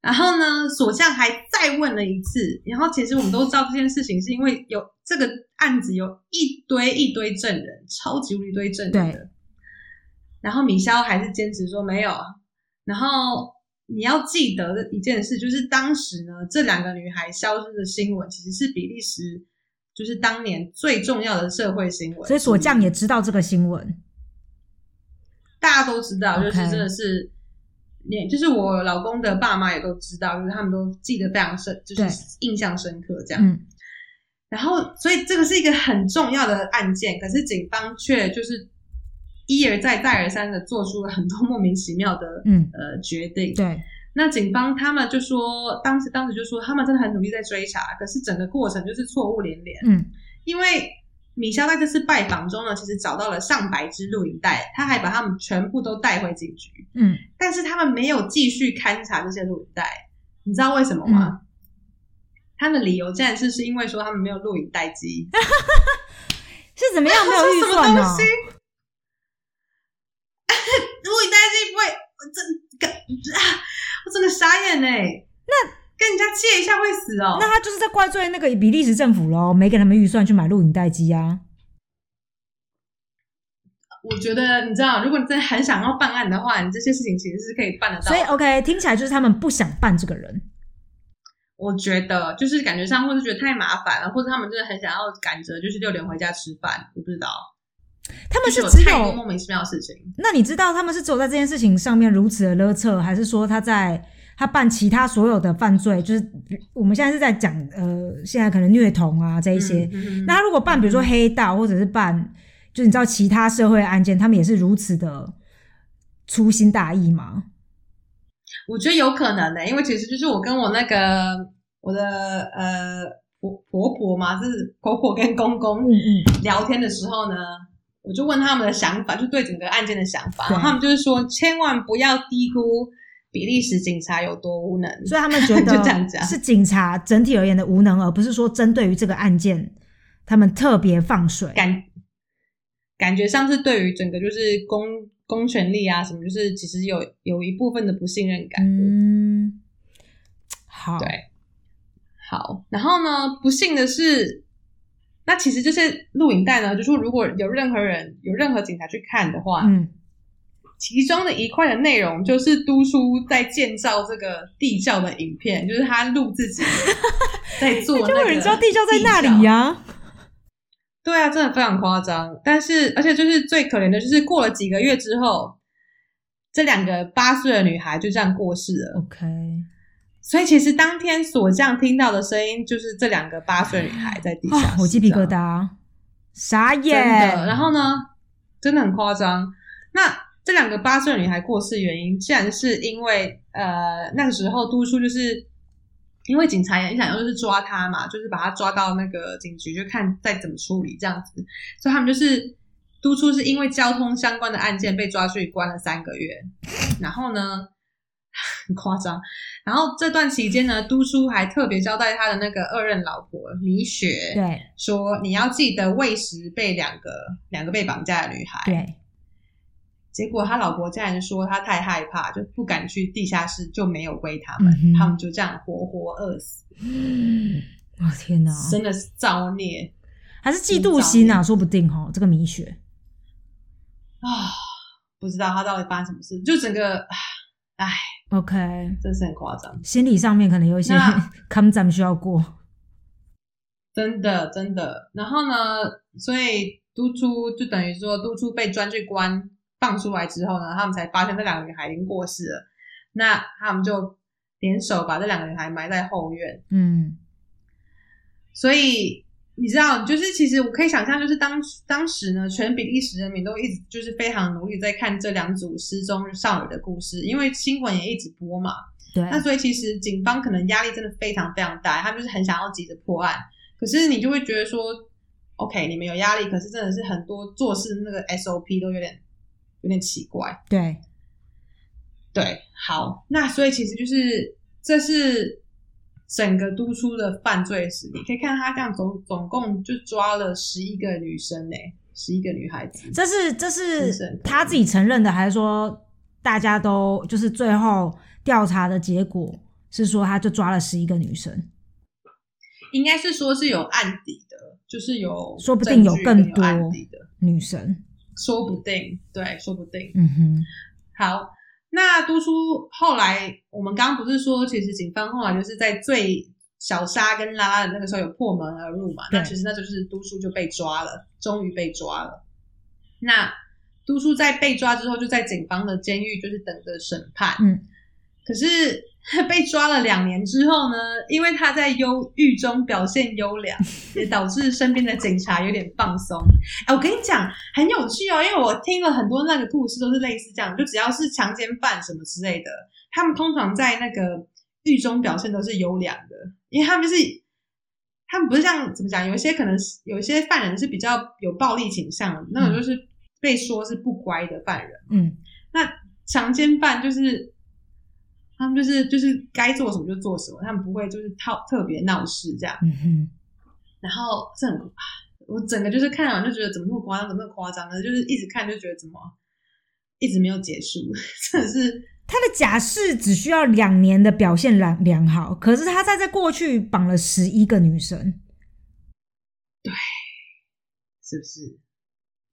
然后呢，所匠还再问了一次。然后其实我们都知道这件事情是因为有这个案子有一堆一堆证人，超级无敌堆证人的。然后米肖还是坚持说没有。然后你要记得的一件事就是，当时呢，这两个女孩消失的新闻其实是比利时就是当年最重要的社会新闻。所以所匠也知道这个新闻。大家都知道，就是真的是，连就是我老公的爸妈也都知道，就是他们都记得非常深，就是印象深刻这样。嗯然后，所以这个是一个很重要的案件，可是警方却就是一而再、再而三的做出了很多莫名其妙的嗯，呃决定。对，那警方他们就说，当时当时就说他们真的很努力在追查，可是整个过程就是错误连连。嗯因为米肖在这次拜访中呢，其实找到了上百支录影带，他还把他们全部都带回警局，嗯，但是他们没有继续勘察这些录影带，你知道为什么吗？他的理由竟然是是因为说他们没有录影带机，是怎么样没有预什么算西？录影带机不会，我真个啊，我真的傻眼哎！那跟人家借一下会死哦、那他就是在怪罪那个比利时政府喽，没给他们预算去买录影带机啊。我觉得你知道，如果你真的很想要办案的话，你这些事情其实是可以办得到。所以 OK，听起来就是他们不想办这个人。我觉得就是感觉上，或是觉得太麻烦了，或者他们真的很想要赶着就是六点回家吃饭，我不知道。他们就是有只太多有莫名其妙的事情。那你知道他们是只有在这件事情上面如此的勒策，还是说他在他办其他所有的犯罪，就是我们现在是在讲呃，现在可能虐童啊这一些。嗯嗯嗯那他如果办比如说黑道，或者是办就你知道其他社会案件，他们也是如此的粗心大意吗？我觉得有可能的、因为其实就是我跟我那个我的呃婆婆婆嘛，就是婆婆跟公公聊天的时候呢，我就问他们的想法，就对整个案件的想法，他们就是说，千万不要低估比利时警察有多无能。所以他们觉得 是警察整体而言的无能，而不是说针对于这个案件他们特别放水。感感觉上是对于整个就是公公权力啊什么，就是其实有有一部分的不信任感。嗯，好，对，好，然后呢，不幸的是，那其实这些录影带呢，就说如果有任何人有任何警察去看的话，嗯，其中的一块的内容就是都叔在建造这个地窖的影片，就是他录自己在做那个。就有人知道地窖在那里呀、对啊，真的非常夸张。但是，而且就是最可怜的，就是过了几个月之后，这两个八岁的女孩就这样过世了。OK，所以，其实当天锁匠听到的声音，就是这两个八岁的女孩在地下我鸡皮疙瘩，傻眼。的。然后呢，真的很夸张。那这两个八岁女孩过世原因，竟然是因为呃那个时候督促就是因为警察也很想要就是抓他嘛，就是把他抓到那个警局，就看再怎么处理这样子。所以他们就是督促是因为交通相关的案件被抓去关了三个月，然后呢。很夸张，然后这段期间呢，都叔还特别交代他的那个二任老婆米雪，对说你要记得喂食被两个两个被绑架的女孩。对，结果他老婆竟然说他太害怕，就不敢去地下室，就没有喂他们，嗯他们就这样活活饿死，哦天哪，真的是造孽还是嫉妒心啊，说不定哦，这个米雪。啊！不知道他到底发生什么事，就整个，唉，OK，真是很夸张，心理上面可能有一些那 抗战需要过。真的真的。然后呢，所以督促就等于说督促被抓去关放出来之后呢，他们才发现这两个女孩已经过世了，那他们就联手把这两个女孩埋在后院。嗯，所以你知道，就是其实我可以想象，就是当当时呢，全比利时人民都一直就是非常努力在看这两组失踪少女的故事，因为新闻也一直播嘛。对，那所以其实警方可能压力真的非常非常大，他们就是很想要急着破案。可是你就会觉得说，OK，你们有压力，可是真的是很多做事那个 SOP 都有点有点奇怪。对，对，好，那所以其实就是这是整个督出的犯罪史，你可以看他这样总总共就抓了十一个女生呢、十一个女孩子。这是这是他自己承认的，还是说大家都就是最后调查的结果是说他就抓了十一个女生？应该是说是有案底的，就是有说不定有更多案底的，女生，说不定，对，说不定。嗯哼，好，那督出后来，我们刚刚不是说，其实警方后来就是在最小沙跟拉拉的那个时候有破门而入嘛？那其实那就是督出就被抓了，终于被抓了。那督出在被抓之后，就在警方的监狱就是等着审判。嗯，可是 被抓了两年之后呢，因为他在忧狱中表现优良，也导致身边的警察有点放松。哎，我跟你讲，很有趣哦，因为我听了很多那个故事，都是类似这样，就只要是强奸犯什么之类的，他们通常在那个狱中表现都是优良的，因为他们就是他们不是像怎么讲，有一些可能是有一些犯人是比较有暴力倾向的，那种就是被说是不乖的犯人。嗯那强奸犯就是他们就是就是该做什么就做什么，他们不会就是特特别闹事这样。嗯哼，然后这很，我整个就是看完就觉得怎么那么夸张，怎么那么夸张呢？就是一直看就觉得怎么一直没有结束，真的是他的假释只需要两年的表现良良好，可是他在这过去绑了十一个女生。对是不是？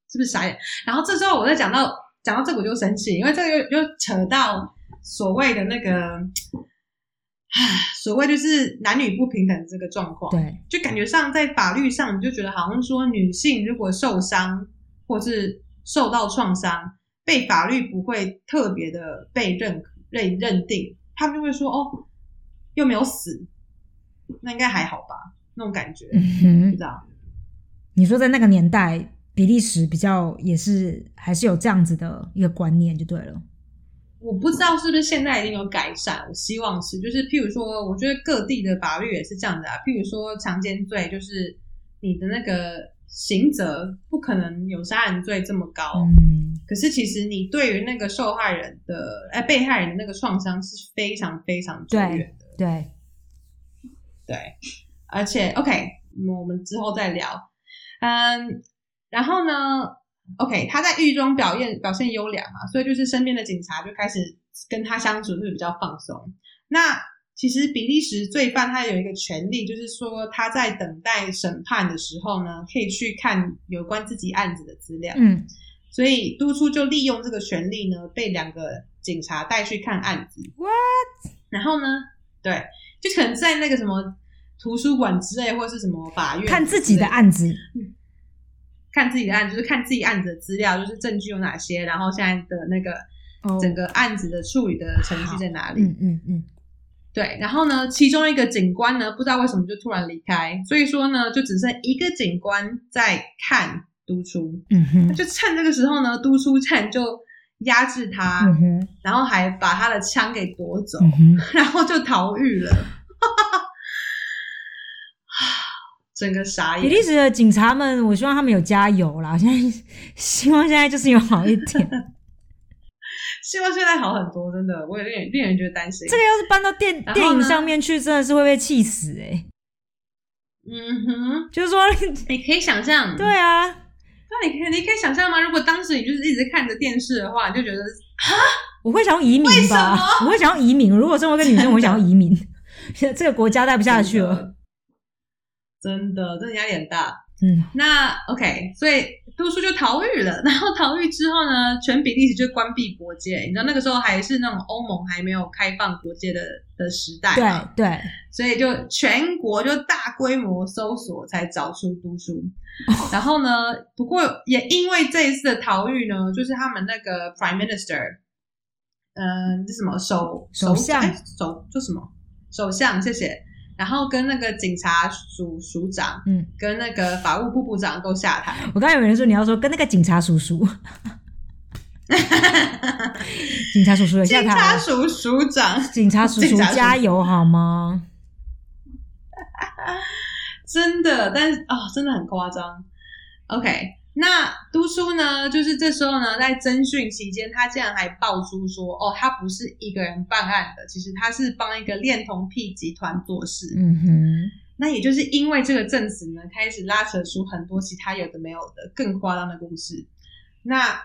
是不是傻眼？然后这时候我在讲到讲到这我就生气，因为这个又又扯到所谓的那个，唉，所谓就是男女不平等这个状况。对，就感觉上在法律上，你就觉得好像说女性如果受伤或是受到创伤，被法律不会特别的被认认认定，他们就会说哦，又没有死，那应该还好吧，那种感觉，嗯知，道。你说在那个年代，比利时比较也是还是有这样子的一个观念就对了。我不知道是不是现在已经有改善，我希望是，就是譬如说，我觉得各地的法律也是这样的啊。譬如说强奸罪，就是你的那个刑责不可能有杀人罪这么高，嗯，可是其实你对于那个受害人的哎被害人的那个创伤是非常非常久远的，对，对，而且 OK，嗯我们之后再聊，嗯，然后呢，OK，他在狱中表现表现优良嘛，所以就是身边的警察就开始跟他相处是比较放松。那其实比利时罪犯他有一个权利，就是说他在等待审判的时候呢，可以去看有关自己案子的资料。嗯所以督促就利用这个权利呢，被两个警察带去看案子。，what？然后呢，对，就可能在那个什么图书馆之类，或者是什么法院看自己的案子，看自己的案子，就是看自己案子的资料，就是证据有哪些，然后现在的那个哦。整个案子的处理的程序在哪里。嗯嗯嗯，对，然后呢，其中一个警官呢，不知道为什么就突然离开，所以说呢，就只剩一个警官在看督出，嗯哼，就趁这个时候呢，督出趁就压制他，然后还把他的枪给夺走，嗯，然后就逃狱了。整个傻眼，比利时的警察们，我希望他们有加油啦。现在希望现在就是有好一点。希望现在好很多，真的，我有点令人觉得担心。这个要是搬到电电影上面去，真的是会被气死哎、嗯哼，就是说，你可以想象，对啊，那你可以你可以想象吗？如果当时你就是一直看着电视的话，你就觉得啊我会想要移民为什吧么，我会想要移民。如果身为一个女生，我会想要移民。这个国家待不下去了。真的，真的压力很大。嗯，那 OK，所以都叔就逃狱了。然后逃狱之后呢，全比利时就关闭国界。你知道那个时候还是那种欧盟还没有开放国界的的时代嘛，对对，所以就全国就大规模搜索才找出都叔。然后呢，不过也因为这一次的逃狱呢，就是他们那个 Prime Minister，嗯、这什么首首相哎首就什么首相，谢谢。然后跟那个警察署署长，嗯，跟那个法务部部长都下台。我刚才有人说你要说跟那个警察叔叔，警察叔叔也下警台警，察署署长 警察叔叔警察叔叔加油 好吗？真的，但是啊、真的很夸张。OK，那都叔呢，就是这时候呢，在侦讯期间，他竟然还爆出说，哦，他不是一个人办案的，其实他是帮一个恋童癖集团做事。嗯哼，那也就是因为这个证词呢，开始拉扯出很多其他有的没有的更夸张的故事。那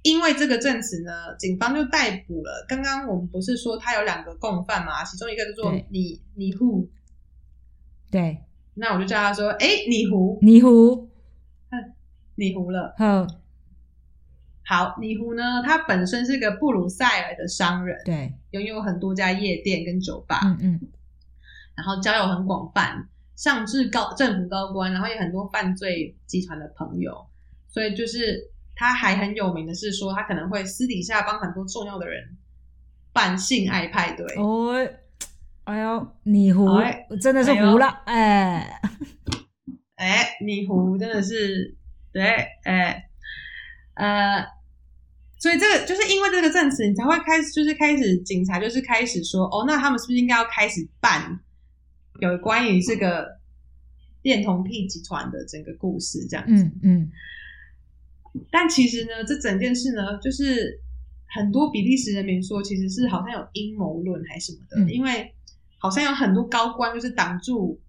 因为这个证词呢，警方就逮捕了。刚刚我们不是说他有两个共犯嘛，其中一个叫做对你你胡，对，那我就叫他说，哎，你胡，泥糊，你胡了。呵，好，尼胡呢，他本身是个布鲁塞尔的商人，对，拥有很多家夜店跟酒吧，嗯嗯，然后交友很广泛，上至高政府高官，然后有很多犯罪集团的朋友，所以就是他还很有名的是说，他可能会私底下帮很多重要的人办性爱派对。哦，哎呦，你糊哎真的是糊了，哎，哎，尼胡真的是对，哎，呃，所以这个就是因为这个证词，你才会开始，就是开始警察就是开始说，哦，那他们是不是应该要开始办有关于这个恋童癖集团的整个故事这样子。嗯嗯但其实呢，这整件事呢，就是很多比利时人民说，其实是好像有阴谋论还是什么的，嗯因为好像有很多高官就是挡住，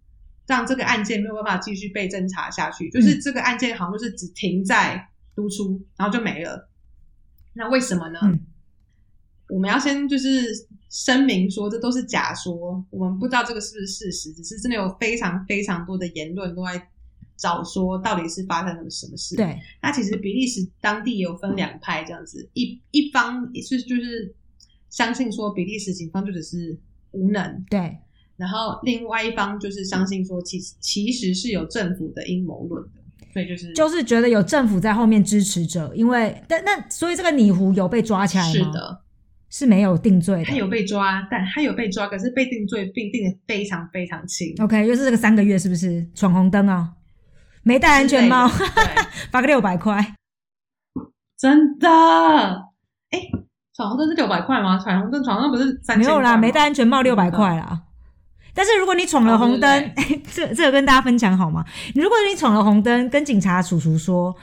让这个案件没有办法继续被侦查下去，嗯就是这个案件好像就是只停在督出，然后就没了。那为什么呢？嗯我们要先就是声明说，这都是假说，我们不知道这个是不是事实，只是真的有非常非常多的言论都在找说到底是发生了什么事。，对，那其实比利时当地有分两派这样子，一一方是就是相信说比利时警方就只是无能，对，然后另外一方就是相信说其实其实是有政府的阴谋论的，所以就是就是觉得有政府在后面支持着，因为但那所以这个拟狐有被抓起来吗？是，的，是没有定罪的。他有被抓，但他有被抓，可是被定罪并定的非常非常轻。OK，又是这个三个月，是不是闯红灯啊？没戴安全帽，罚个六百块。真的。哎，闯红灯是六百块吗？闯红灯闯红灯不是三没有啦，没戴戴。安全帽六百块啦。但是如果你闯了红灯，欸 这这个跟大家分享好吗？如果你闯了红灯，跟警察叔叔说，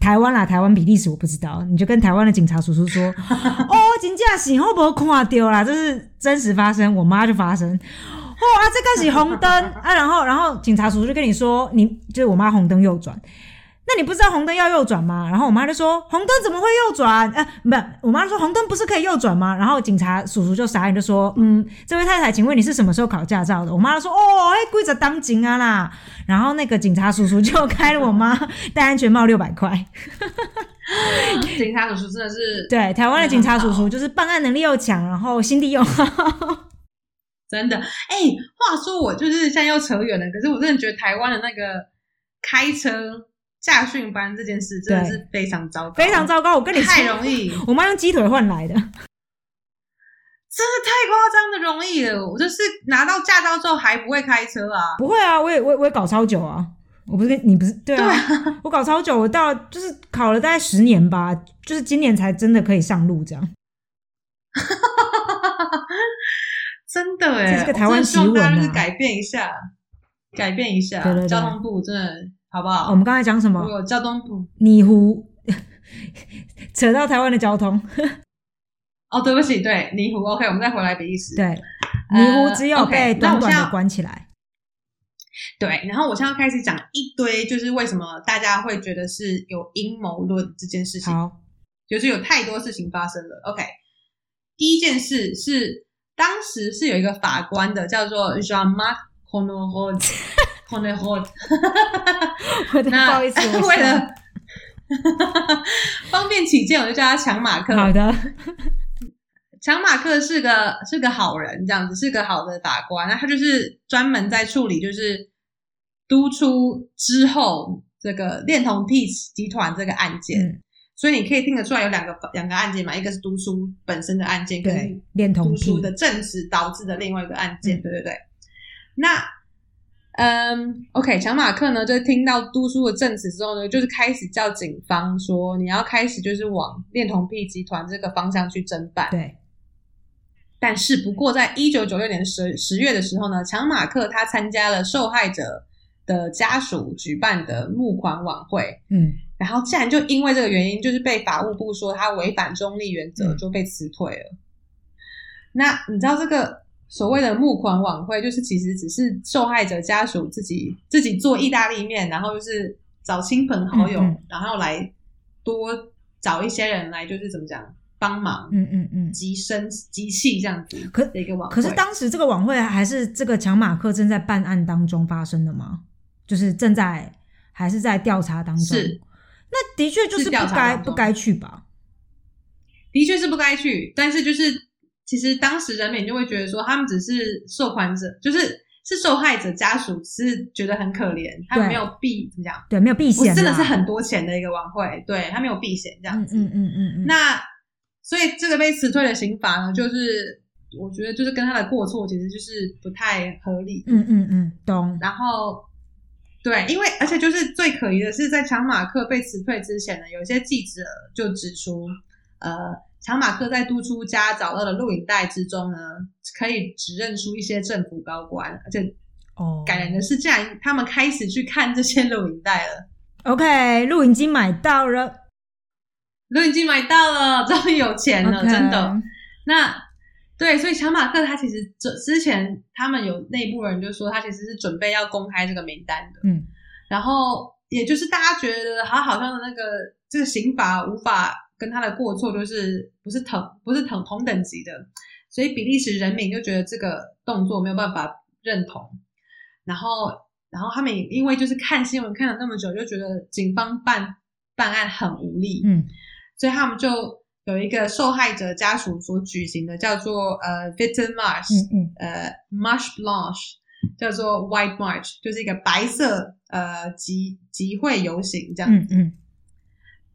台湾啦，台湾比利时我不知道，你就跟台湾的警察叔叔说，哦，真正是我无看丢啦，这是真实发生，我妈就发生。哦啊，这个是红灯啊，然后然后警察叔叔就跟你说，你就是我妈红灯右转，那你不知道红灯要右转吗？然后我妈就说红灯怎么会右转？呃，不，我妈就说红灯不是可以右转吗？然后警察叔叔就傻眼就说，嗯，这位太太，请问你是什么时候考驾照的？我妈就说，哦，哎，规则当警啊啦。然后那个警察叔叔就开了我妈 戴安全帽六百块。警察叔叔真的是 对，台湾的警察叔叔就是办案能力又强，然后心地又好。真的。哎，话说我就是现在又扯远了，可是我真的觉得台湾的那个开车驾训班这件事真的是非常糟糕，非常糟糕。我跟你说，太容易，我妈用鸡腿换来的。真的太夸张的容易了。我就是拿到驾照之后还不会开车啊，不会啊，我也我也我也搞超久啊。我不是跟你不是对啊，我搞超久，我到就是考了大概十年吧，就是今年才真的可以上路这样。真的哎，这是个台湾我真的希望大家奇闻啊就是改变一下，改变一下对对对交通部真的好不好？我们刚才讲什么？交通部拟湖，扯到台湾的交通。哦，对不起，对泥湖，OK，我们再回来比利时。对，呃拟湖只有被短短的关起来。对，然后我现在要开始讲一堆，就是为什么大家会觉得是有阴谋论这件事情，好，就是有太多事情发生了。OK，第一件事是当时是有一个法官的，叫做 Jean-Marc c 的不那好意思，我为了 方便起见，我就叫他强马克。好的，强马克是个是个好人，这样子是个好的法官。那他就是专门在处理，就是督出之后这个恋童癖集团这个案件。嗯，所以你可以听得出来有两个两个案件嘛，一个是督出本身的案件，跟对，恋童癖督出的证实导致的另外一个案件，嗯对对对。那嗯，OK，强马克呢，就听到都书的证词之后呢，就是开始叫警方说，你要开始就是往恋童癖集团这个方向去侦办。对，但是不过，在一九九六年十十月的时候呢，强马克他参加了受害者的家属举办的募款晚会，嗯，然后竟然就因为这个原因，就是被法务部说他违反中立原则，嗯就被辞退了。那你知道这个所谓的募款晚会，就是其实只是受害者家属自己自己做意大利面，然后就是找亲朋好友，嗯嗯然后来多找一些人来，就是怎么讲帮忙，嗯嗯嗯。集声集气这样子可的一个晚会。可是当时这个晚会还是这个强马克正在办案当中发生的吗？就是正在还是在调查当中？是，那的确就是是不该不该去吧？的确是不该去，但是就是其实当时人民就会觉得说，他们只是受款者，就是是受害者家属，只是觉得很可怜，他们没有避怎么讲，对，没有避不嫌啦，是真的是很多钱的一个晚会，对他没有避险这样子。嗯嗯嗯嗯嗯。那所以这个被辞退的刑罚呢，就是我觉得就是跟他的过错其实就是不太合理。嗯嗯嗯，懂。然后，对，因为而且就是最可疑的是，在强马克被辞退之前呢，有些记者就指出，呃，强马克在督出家找到的录影带之中呢，可以指认出一些政府高官，而且哦感人的是，竟然他们开始去看这些录影带了。OK，录影机买到了录影机买到了，终于有钱了真的。那对，所以小马克他其实这之前他们有内部人就说他其实是准备要公开这个名单的，嗯然后也就是大家觉得他好像那个这个刑法无法跟他的过错都是不是同不是同同等级的，所以比利时人民就觉得这个动作没有办法认同，然后然后他们也因为就是看新闻看了那么久，就觉得警方办办案很无力，嗯。所以他们就有一个受害者家属所举行的叫做呃 Victim March，、嗯嗯。呃 March Blanche，叫做 White March，就是一个白色呃集集会游行这样子。嗯嗯，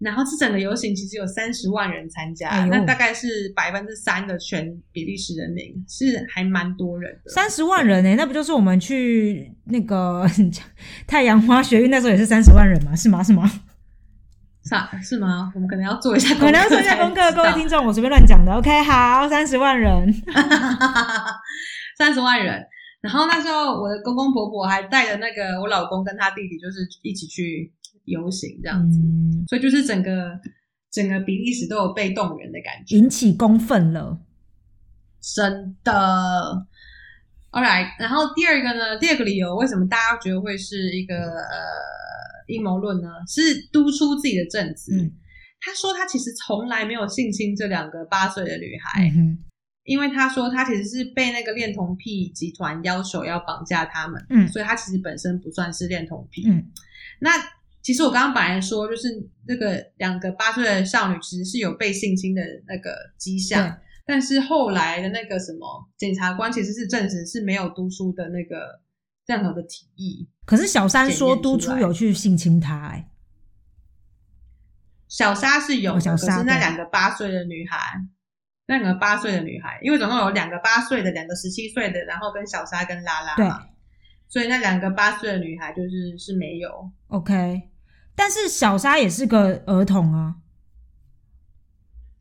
然后这整个游行其实有三十万人参加，哎那大概是百分之三的全比利时人民，是还蛮多人的。三十万人呢、那不就是我们去那个 太阳花学运那时候也是三十万人吗？是吗？是吗？是是吗？我们可能要做一下功课，可能要做一下功课，各位听众，我随便乱讲的。OK，好，三十万人，三十万人。然后那时候我的公公婆婆还带着那个我老公跟他弟弟，就是一起去游行这样子，嗯，所以就是整个整个比利时都有被动员的感觉，引起公愤了。真的。All right，然后第二个呢，第二个理由为什么大家觉得会是一个呃阴谋论呢？是督出自己的证词。嗯他说他其实从来没有性侵这两个八岁的女孩，嗯，因为他说他其实是被那个恋童癖集团要求要绑架他们，嗯所以他其实本身不算是恋童癖。嗯那其实我刚刚本来说，就是那个两个八岁的少女其实是有被性侵的那个迹象，但是后来的那个什么检察官其实是证实是没有督书的那个任何的提议。可是小三说督检验出有去性侵他、哎，小沙是有的，哦小是那两个八岁的女孩，那两个八岁的女孩，因为总共有两个八岁的，两个十七岁的，然后跟小沙跟拉拉对嘛，所以那两个八岁的女孩就是是没有。，OK。但是小沙也是个儿童啊，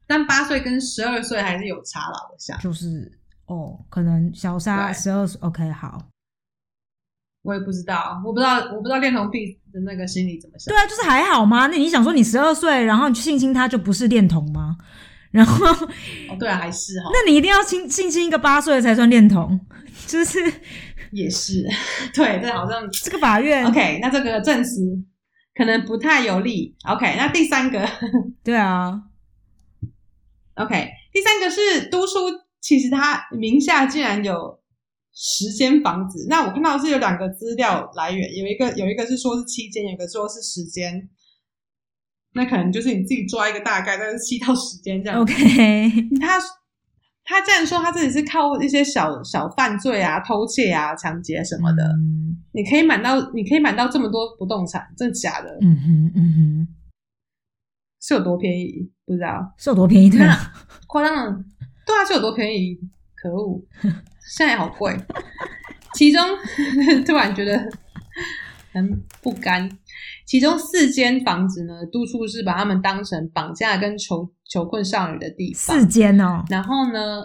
但八岁跟十二岁还是有差啦，我想，就是哦，可能小沙十二岁，OK，好，我也不知道，我不知道，我不知道恋童癖的那个心理怎么想对。啊，就是还好吗？那你想说你十二岁，然后你去性侵他就不是恋童吗？然后，哦，对啊，还是哈，那你一定要性性侵一个八岁的才算恋童，就是也是，对，这好像这个法院 OK。那这个证实可能不太有利。OK，那第三个 对啊，OK，第三个是都书，其实他名下竟然有十间房子。那我看到是有两个资料来源，有一个有一个是说是七间，有一个说是十间。那可能就是你自己抓一个大概，但是七到十间这样。OK，他他竟然说他自己是靠一些小小犯罪啊、偷窃啊、抢劫什么的，嗯你可以买到，你可以买到这么多不动产，真的假的？嗯哼嗯哼，是有多便宜？不知道。是有多便宜对啊？夸张了，对啊，是有多便宜？可恶，现在好贵。其中 突然觉得很不甘，其中四间房子呢，督促是把他们当成绑架跟囚囚困少女的地方。四间哦，然后呢，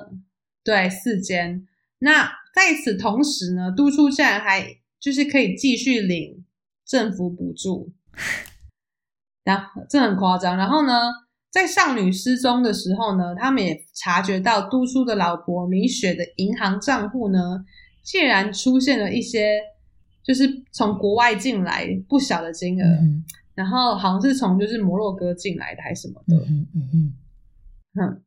对，四间。那在此同时呢，督促竟然还就是可以继续领政府补助，然后这很夸张。然后呢，在少女失踪的时候呢，他们也察觉到督促的老婆米雪的银行账户呢，竟然出现了一些就是从国外进来不小的金额，嗯然后好像是从就是摩洛哥进来的还是什么的。哼嗯嗯，嗯，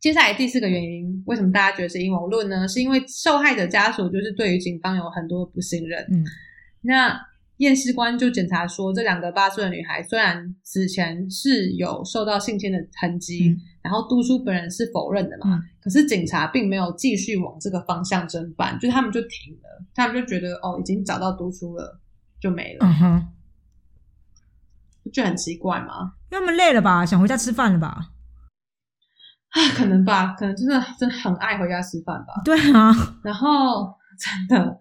接下来第四个原因，为什么大家觉得是阴谋论呢？是因为受害者家属就是对于警方有很多不信任。嗯那验尸官就检查说，这两个八岁的女孩虽然此前是有受到性侵的痕迹，嗯然后督书本人是否认的嘛，嗯可是警察并没有继续往这个方向侦办，就是他们就停了，他们就觉得哦，已经找到督书了，就没了，嗯哼，不就很奇怪吗？因为他们累了吧，想回家吃饭了吧？啊，可能吧，可能真的真的很爱回家吃饭吧。对啊，然后真的，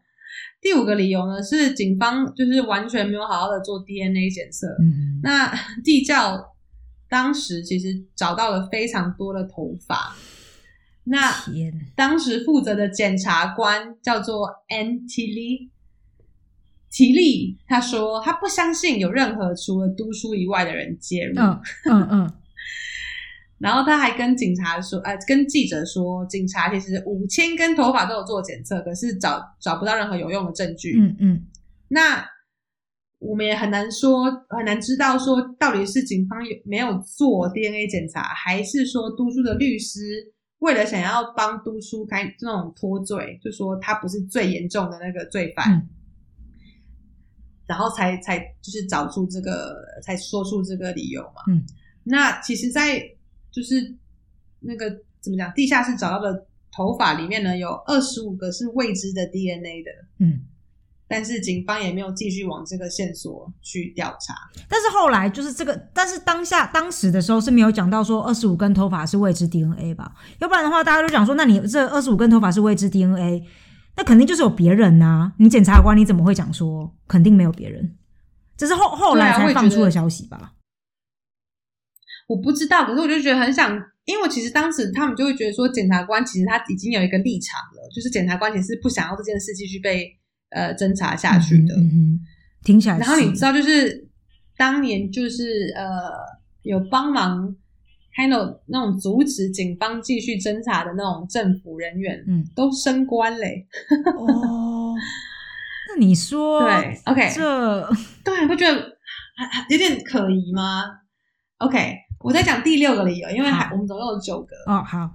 第五个理由呢是警方就是完全没有好好的做 DNA 检测。嗯那地窖当时其实找到了非常多的头发，那，当时负责的检察官叫做 Ann Tilly。提利他说他不相信有任何除了读书以外的人介入，嗯嗯嗯，然后他还跟警察说，呃，跟记者说，警察其实五千根头发都有做检测，可是找找不到任何有用的证据。嗯嗯，那我们也很难说，很难知道说到底是警方有没有做 DNA 检查，还是说督书的律师为了想要帮督书开这种脱罪，就说他不是最严重的那个罪犯，嗯然后才才就是找出这个，才说出这个理由嘛。嗯，那其实，在就是那个怎么讲，地下室找到的头发里面呢，有二十五个是未知的 DNA 的，嗯，但是警方也没有继续往这个线索去调查。但是后来就是这个，但是当下当时的时候是没有讲到说二十五根头发是未知 DNA 吧？要不然的话，大家都讲说，那你这二十五根头发是未知 DNA，那肯定就是有别人呐、你检察官你怎么会讲说肯定没有别人？这是后后来才放出的消息吧？我不知道，可是我就觉得很想，因为其实当时他们就会觉得说，检察官其实他已经有一个立场了，就是检察官其实是不想要这件事继续被呃侦查下去的。听起来。然后你知道，就是当年就是呃有帮忙，还有那种阻止警方继续侦查的那种政府人员，嗯都升官嘞。哦，那你说 对，OK，这对，会觉得还还有点可疑吗？OK，我在讲第六个理由，因为还我们总共有九个。哦好，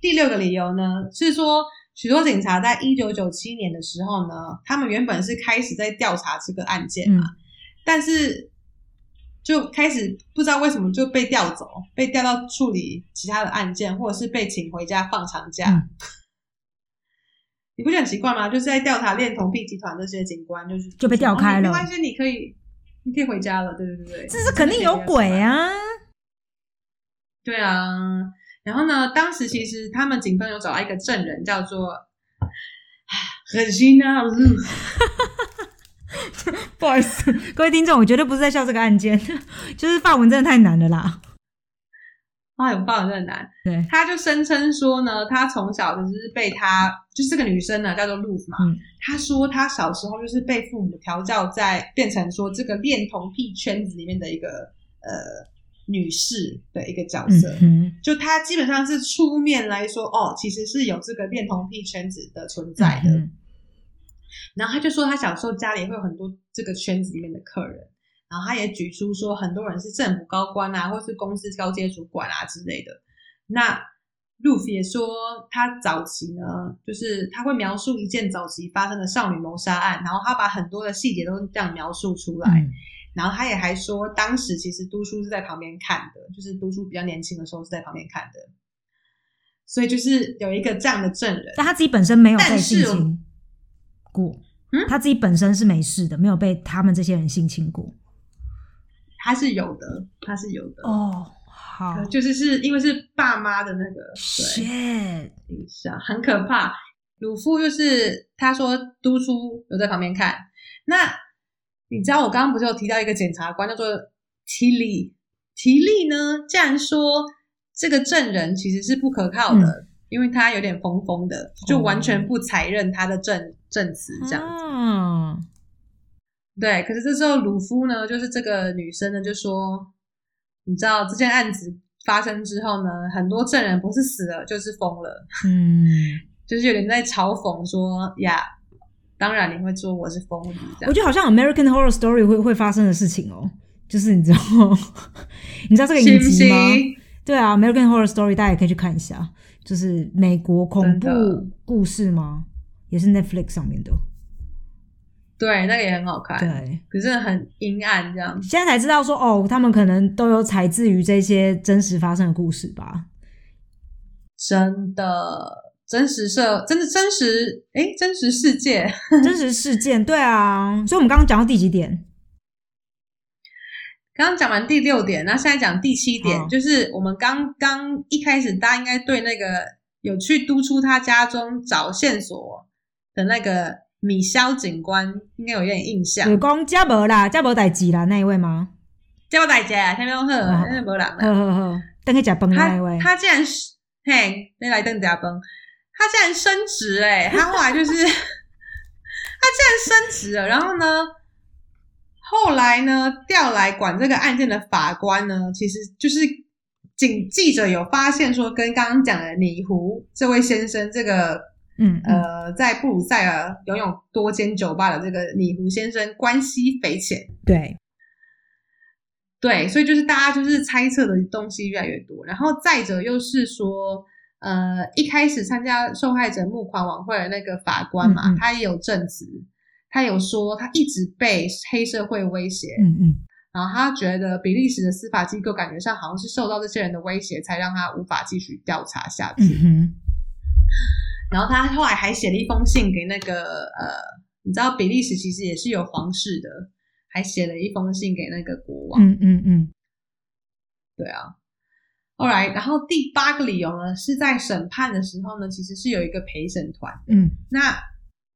第六个理由呢是说，许多警察在一九九七年的时候呢，他们原本是开始在调查这个案件嘛，嗯但是就开始不知道为什么就被调走，被调到处理其他的案件，或者是被请回家放长假。嗯 你不觉得很奇怪吗？就是在调查恋童癖集团这些警官，就是就被调开了哦没关系，你可以，你可以回家了。对对对对，这是肯定有鬼啊！对啊，然后呢，当时其实他们警方有找到一个证人，叫做很心啊，不好意思，各位听众，我绝对不是在笑这个案件，就是法文真的太难了啦。啊，有报真的难。对，他就声称说呢，他从小就是被他，就是这个女生呢叫做露嘛，嗯他说他小时候就是被父母调教在变成说这个恋童癖圈子里面的一个呃女士的一个角色。嗯，就她基本上是出面来说，哦，其实是有这个恋童癖圈子的存在的。嗯然后他就说，他小时候家里会有很多这个圈子里面的客人，然后他也举出说，很多人是政府高官啊，或是公司高阶主管啊之类的。那路飞也说，他早期呢，就是他会描述一件早期发生的少女谋杀案，然后他把很多的细节都这样描述出来。嗯然后他也还说，当时其实督叔是在旁边看的，就是督叔比较年轻的时候是在旁边看的，所以就是有一个这样的证人。但他自己本身没有被性侵过，嗯他自己本身是没事的，没有被他们这些人性侵过。他是有的，他是有的。哦，好就是是因为是爸妈的那个对，shit，影响，很可怕。鲁夫就是他说督出有在旁边看，那你知道我刚刚不是有提到一个检察官叫做提利，提利呢竟然说这个证人其实是不可靠的，因为他有点疯疯的，就完全不采认他的证证词这样子。嗯，对，可是这时候鲁夫呢，就是这个女生呢，就说，你知道这件案子发生之后呢，很多证人不是死了就是疯了，嗯，就是有点在嘲讽说呀，当然你会说我是疯子这样。我觉得好像 American Horror Story 会会发生的事情哦，就是你知道，你知道这个影集吗？信？对啊，American Horror Story 大家也可以去看一下，就是美国恐怖故事吗？也是 Netflix 上面的。对，那个也很好看，对，可是很阴暗这样。现在才知道说哦，他们可能都有采自于这些真实发生的故事吧。真的，真实社，真的真实，诶，真实世界。真实事件，对啊，所以我们刚刚讲到第几点？刚刚讲完第六点，那现在讲第七点，就是我们刚刚一开始大家应该对那个有去督促他家中找线索的那个米肖警官应该有一点印象有。讲加无啦，加无代志啦，那一位吗？叫我大家，下面好，哦那没人呵了。呵呵，等去食饭的那一他位。他竟然是，嘿，你来等家崩，他竟然升职哎、他后来就是 他竟然升职了，然后呢，后来呢调来管这个案件的法官呢，其实就是警记者有发现说，跟刚刚讲的李胡这位先生这个嗯嗯。呃，在布鲁塞尔拥有多间酒吧的这个李胡先生关系匪浅。对，对，所以就是大家就是猜测的东西越来越多，然后再者又是说，呃，一开始参加受害者募款晚会的那个法官嘛，嗯嗯他也有证词，他有说他一直被黑社会威胁，嗯嗯然后他觉得比利时的司法机构感觉上好像是受到这些人的威胁，才让他无法继续调查下去。嗯，然后他后来还写了一封信给那个呃，你知道比利时其实也是有皇室的，还写了一封信给那个国王。嗯嗯嗯对啊。后来，然后第八个理由呢，是在审判的时候呢，其实是有一个陪审团。嗯那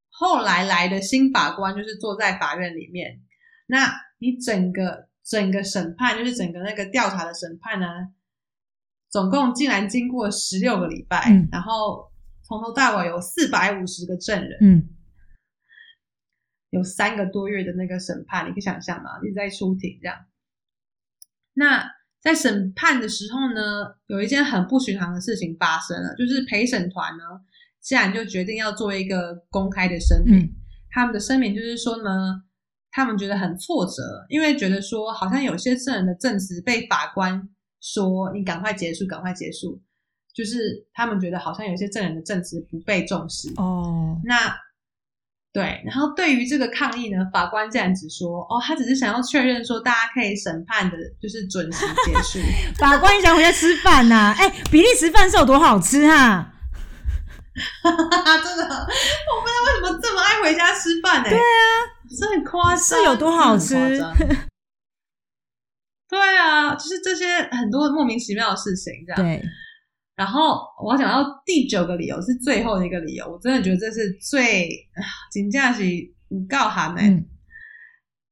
后来来的新法官就是坐在法院里面，那你整个整个审判，就是整个那个调查的审判呢，总共竟然经过十六个礼拜，嗯然后从头到尾有四百五十个证人，嗯有三个多月的那个审判，你可以想象吗？一直在出庭这样。那在审判的时候呢，有一件很不寻常的事情发生了，就是陪审团呢，竟然就决定要做一个公开的声明。嗯他们的声明就是说呢，他们觉得很挫折，因为觉得说好像有些证人的证词被法官说你赶快结束，赶快结束，就是他们觉得好像有些证人的证词不被重视。哦，那对，然后对于这个抗议呢，法官竟然只说哦，他只是想要确认说大家可以审判的，就是准时结束。法官想回家吃饭呐、哎、比利时饭是有多好吃哈、真的，我不知道为什么这么爱回家吃饭呢、对啊，是很夸张，是有多好吃对啊，就是这些很多莫名其妙的事情，这样。对，然后我要讲到第九个理由是最后的一个理由，我真的觉得这是最金价是无告函哎，嗯。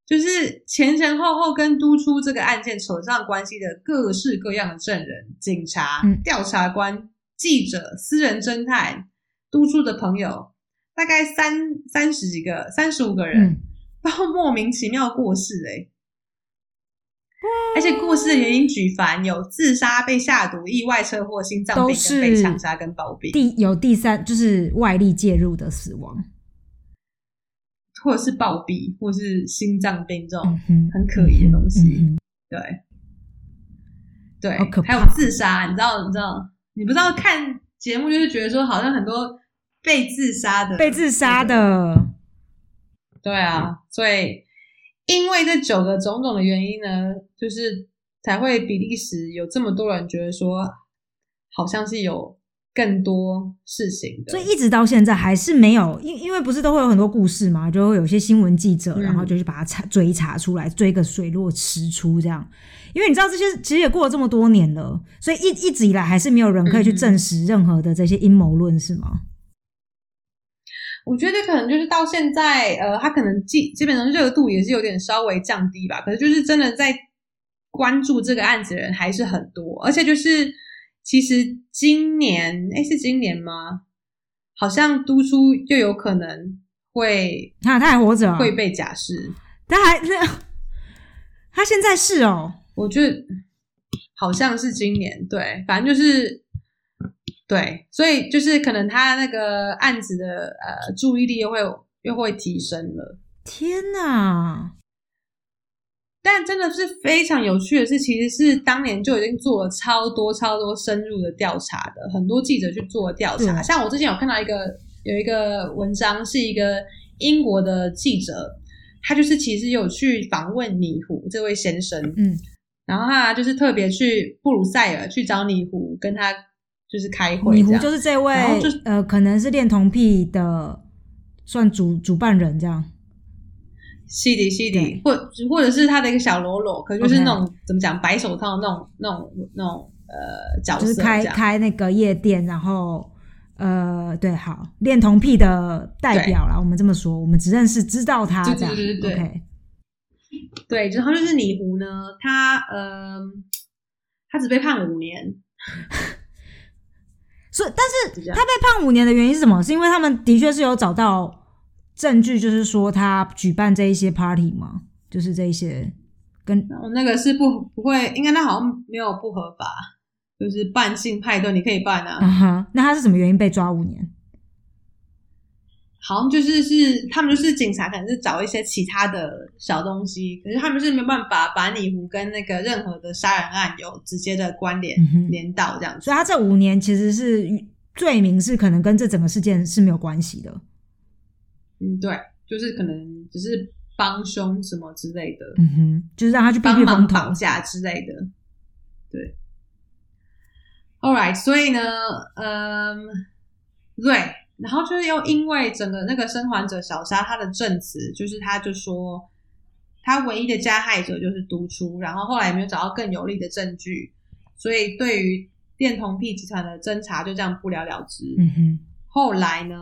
就是前前后后跟督出这个案件扯上关系的各式各样的证人、警察、嗯。调查官、记者、私人侦探、督出的朋友，大概三三十几个、三十五个人，嗯，都莫名其妙过世哎、而且故事的原因举凡有自杀、被下毒、意外车祸、心脏病、被枪杀跟暴毙，第有第三就是外力介入的死亡，或者是暴毙，或是心脏病这种很可疑的东西。对，对，还有自杀，你知道？你知道？你不知道看节目就是觉得说，好像很多被自杀的，被自杀，的，对啊，所以因为这九个种种的原因呢，就是才会比利时有这么多人觉得说，好像是有更多事情的，所以一直到现在还是没有，因因为不是都会有很多故事嘛，就会有些新闻记者，嗯然后就去把它查追查出来，追个水落石出这样。因为你知道这些其实也过了这么多年了，所以一一直以来还是没有人可以去嗯证实任何的这些阴谋论，是吗？我觉得可能就是到现在，呃，它可能基基本上热度也是有点稍微降低吧。可是就是真的在关注这个案子的人还是很多，而且就是其实今年，哎，是今年吗？好像都出又有可能会他他还活着、啊，会被假释，他还那他现在是哦，我觉得好像是今年，对，反正就是对，所以就是可能他那个案子的呃注意力又会又会提升了。天哪！但真的是非常有趣的是，其实是当年就已经做了超多超多深入的调查的，很多记者去做了调查。对像我之前有看到一个有一个文章，是一个英国的记者，他就是其实有去访问尼胡这位先生，嗯，然后他就是特别去布鲁塞尔去找尼胡，跟他就是开会米糊。就是这位然后就呃，可能是恋童癖的算主主办人这样。是的，是的，或或者是他的一个小喽啰，可就是那种怎么讲白手套那种那种那种呃角就是色这样。开开那个夜店，然后呃，对，好，恋童癖的代表啦，我们这么说，我们只认识知道他对这样。对对对对然后就是拟湖呢，他呃，他只被判五年，所以，但是他被判五年的原因是什么？是因为他们的确是有找到证据，就是说他举办这一些 party 吗？就是这一些跟我那个是不不会，应该他好像没有不合法，就是半性派对你可以办啊，那他是什么原因被抓五年？好像就是是他们就是警察，可能是找一些其他的小东西，可是他们是没办法把你湖跟那个任何的杀人案有直接的关联、嗯连到这样子。所以他这五年其实是罪名是可能跟这整个事件是没有关系的。嗯，对，就是可能只是帮凶什么之类的，嗯哼，就是让他去避帮。忙绑架之类的。对，All right，所以呢，嗯，对，然后就是又因为整个那个生还者小沙他的证词，就是他就说他唯一的加害者就是督出，然后后来也没有找到更有力的证据，所以对于电童癖集团的侦查就这样不了了之。嗯哼，后来呢，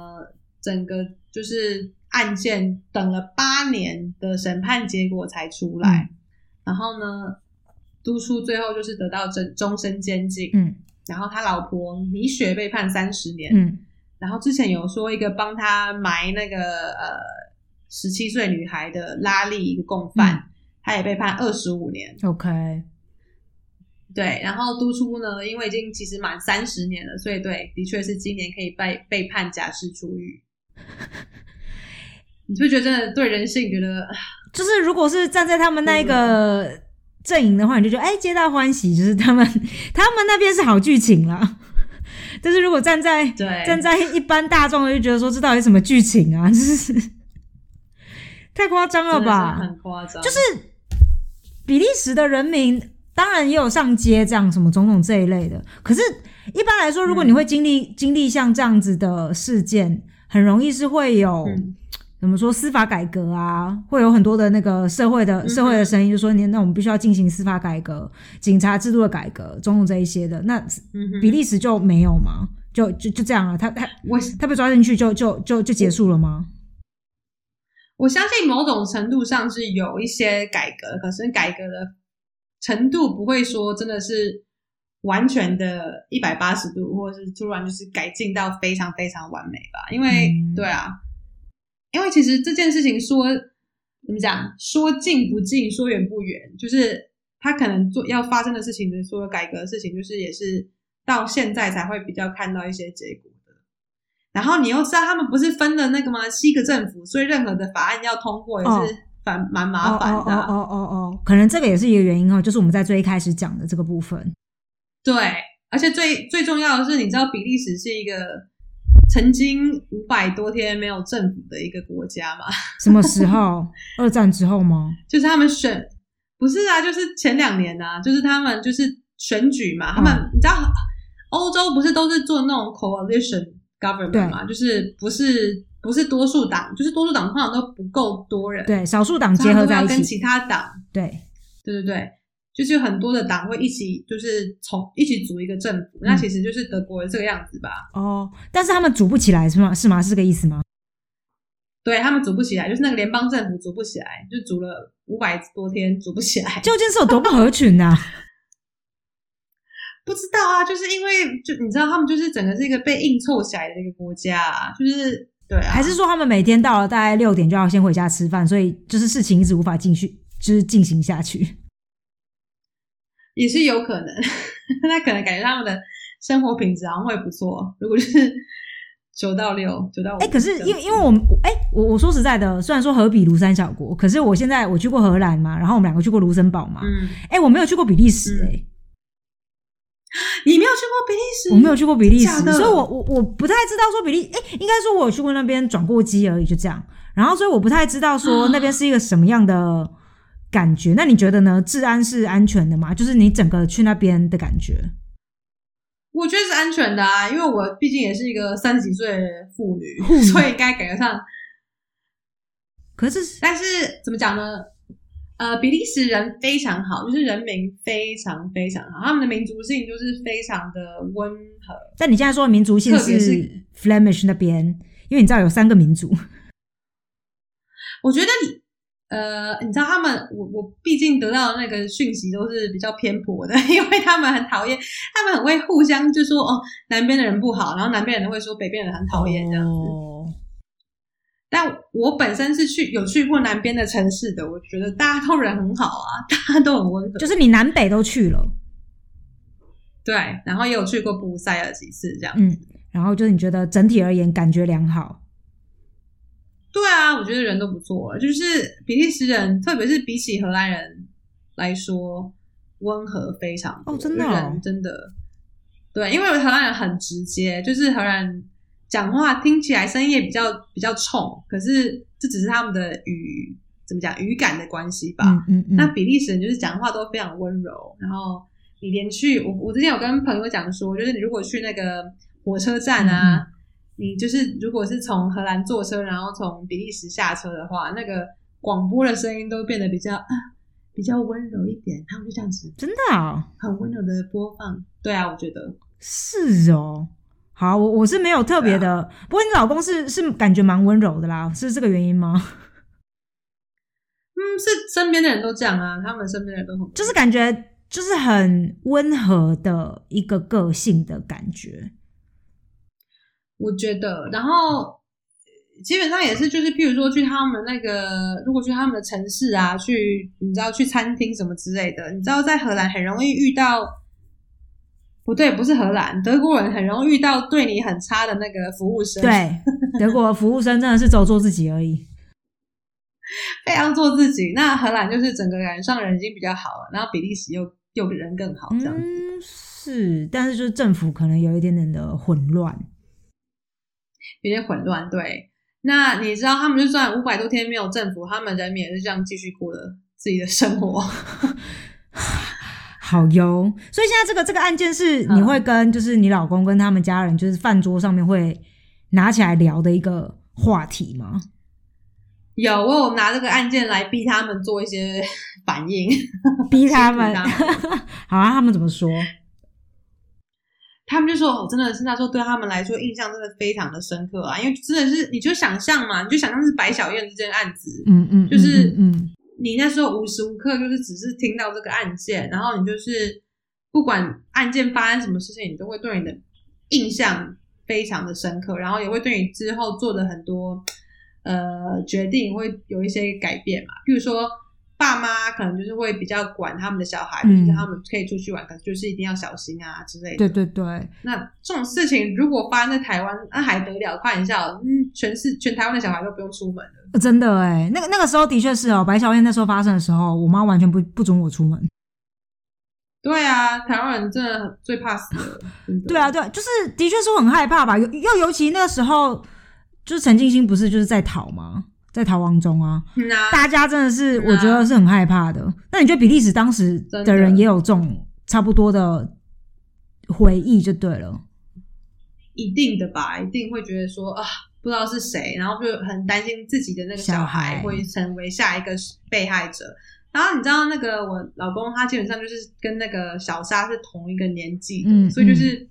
整个就是案件等了八年的审判结果才出来，嗯。然后呢，督出最后就是得到终终身监禁，嗯。然后他老婆米雪被判三十年，嗯然后之前有说一个帮他埋那个呃十七岁女孩的拉力一个共犯，嗯他也被判二十五年，，OK，对，然后督出呢，因为已经其实满三十年了，所以对，的确是今年可以被被判假释出狱。你就觉得真的对人性觉得 就是如果是站在他们那一个阵营的话，你就觉得哎，皆大欢喜，就是他们他们那边是好剧情啦。但是如果站在对站在一般大众，就觉得说这到底什么剧情啊？就是太夸张了吧？很夸张，就是比利时的人民当然也有上街这样什么种种这一类的，可是一般来说，如果你会经历、经历像这样子的事件，很容易是会有、嗯怎么说司法改革啊，会有很多的那个社会的社会的声音，就说你那我们必须要进行司法改革、警察制度的改革，种种这一些的。那比利时就没有吗？就就就这样了，他他我他被抓进去就就就就结束了吗？我相信某种程度上是有一些改革，可是改革的程度不会说真的是完全的一百八十度，或者是突然就是改进到非常非常完美吧。因为、嗯对啊，因为其实这件事情说怎么讲，说近不近，说远不远，就是他可能做要发生的事情的所有改革的事情，就是也是到现在才会比较看到一些结果的。然后你又知道他们不是分了那个吗？七个政府，所以任何的法案要通过也是蛮蛮麻烦的啊、哦哦哦哦哦，可能这个也是一个原因哦，就是我们在最一开始讲的这个部分。对，而且最最重要的是，你知道比利时是一个曾经五百多天没有政府的一个国家嘛？什么时候？二战之后吗？就是他们选不是啊，就是前两年啊，就是他们就是选举嘛，他们、嗯你知道欧洲不是都是做那种 coalition government 嘛，就是不是不是多数党，就是多数党通常都不够多人，对，少数党结合在一起。要跟其他党，对，对对对。就是很多的党会一起，就是从一起组一个政府，那嗯其实就是德国的这个样子吧。哦，但是他们组不起来是吗？是吗？是这个意思吗？对他们组不起来，就是那个联邦政府组不起来，就组了五百多天组不起来。究竟是有多不合群呐、不知道啊，就是因为就你知道，他们就是整个是一个被硬凑起来的一个国家啊，就是对啊，还是说他们每天到了大概六点就要先回家吃饭，所以就是事情一直无法继续，就是进行下去？也是有可能，那可能感觉他们的生活品质好像会不错。如果就是九到六，九到五，哎、可是因为因为我们哎、我我说实在的，虽然说荷比庐山小国，可是我现在我去过荷兰嘛，然后我们两个去过卢森堡嘛，嗯哎、嗯，我没有去过比利时、哎、你没有去过比利时？我没有去过比利时所以我我我不太知道说比利，哎、应该说我有去过那边转过机而已，就这样。然后所以我不太知道说那边是一个什么样的感觉。那你觉得呢？治安是安全的吗？就是你整个去那边的感觉？我觉得是安全的啊，因为我毕竟也是一个三十几岁的妇女，所以应该感觉上。可是但是怎么讲呢？呃，比利时人非常好，就是人民非常非常好，他们的民族性就是非常的温和。但你现在说的民族性是 Flemish 那边，因为你知道有三个民族，我觉得你呃，你知道他们，我我毕竟得到的那个讯息都是比较偏颇的，因为他们很讨厌，他们很会互相就说哦，南边的人不好，然后南边人会说北边人很讨厌这样子。哦但我本身是去有去过南边的城市的，我觉得大家都人很好啊，大家都很温和。就是你南北都去了，对，然后也有去过布鲁塞尔几次这样。嗯，然后就是你觉得整体而言感觉良好，对啊，我觉得人都不错，就是比利时人，特别是比起荷兰人来说，温和非常多。哦真的哦人真的对，因为荷兰人很直接，就是荷兰人讲话听起来声音也比较比较冲，可是这只是他们的语怎么讲语感的关系吧。嗯嗯嗯，那比利时人就是讲话都非常温柔，然后你连去我我之前有跟朋友讲说，就是你如果去那个火车站啊，嗯你就是如果是从荷兰坐车，然后从比利时下车的话，那个广播的声音都变得比较啊比较温柔一点，他们就这样子真的啊、很温柔的播放。对啊，我觉得是哦。好，我我是没有特别的，不过你老公是是感觉蛮温柔的啦，是这个原因吗？嗯，是身边的人都这样啊，他们身边的人都很就是感觉就是很温和的一个个性的感觉。我觉得，然后呃基本上也是，就是譬如说去他们那个，如果去他们的城市啊，去你知道去餐厅什么之类的，你知道在荷兰很容易遇到，不对，不是荷兰，德国人很容易遇到对你很差的那个服务生，，对，德国服务生真的是只有做自己而已。非常做自己。那荷兰就是整个人上人已经比较好了，然后比利时又又人更好这样子。嗯，是，但是就是政府可能有一点点的混乱。有点混乱。对，那你知道他们就算五百多天没有政府，他们人民也是这样继续过的自己的生活。好哟，所以现在这个这个案件是嗯你会跟就是你老公跟他们家人就是饭桌上面会拿起来聊的一个话题吗？有，我有拿这个案件来逼他们做一些 反应，逼他们，好啊，他们怎么说？他们就说：“哦，真的是那时候对他们来说印象真的非常的深刻啊，因为真的是你就想象嘛，你就想象是白小燕这件案子，嗯嗯，嗯就是嗯嗯你那时候无时无刻就是只是听到这个案件，然后你就是不管案件发生什么事情，你都会对你的印象非常的深刻，然后也会对你之后做的很多呃决定会有一些改变嘛。譬如说，爸妈可能就是会比较管他们的小孩，嗯就是他们可以出去玩，可是就是一定要小心啊之类的。对对对，那这种事情如果发生在台湾，那还得了？开玩笑，嗯，全是全台湾的小孩都不用出门了。真的哎，那个那个时候的确是哦，白小燕那时候发生的时候，我妈完全不不准我出门。对啊，台湾人真的最怕死了。对啊，对啊，就是的确是我很害怕吧，又又尤其那个时候，就是陈静心不是就是在逃吗？在逃亡中啊，嗯啊，大家真的是嗯啊我觉得是很害怕的。那你觉得比利时当时的的人也有这种差不多的回忆就对了？一定的吧，一定会觉得说啊，不知道是谁，然后就很担心自己的那个小小孩孩会成为下一个被害者。然后你知道那个我老公他基本上就是跟那个小沙是同一个年纪的，嗯所以就是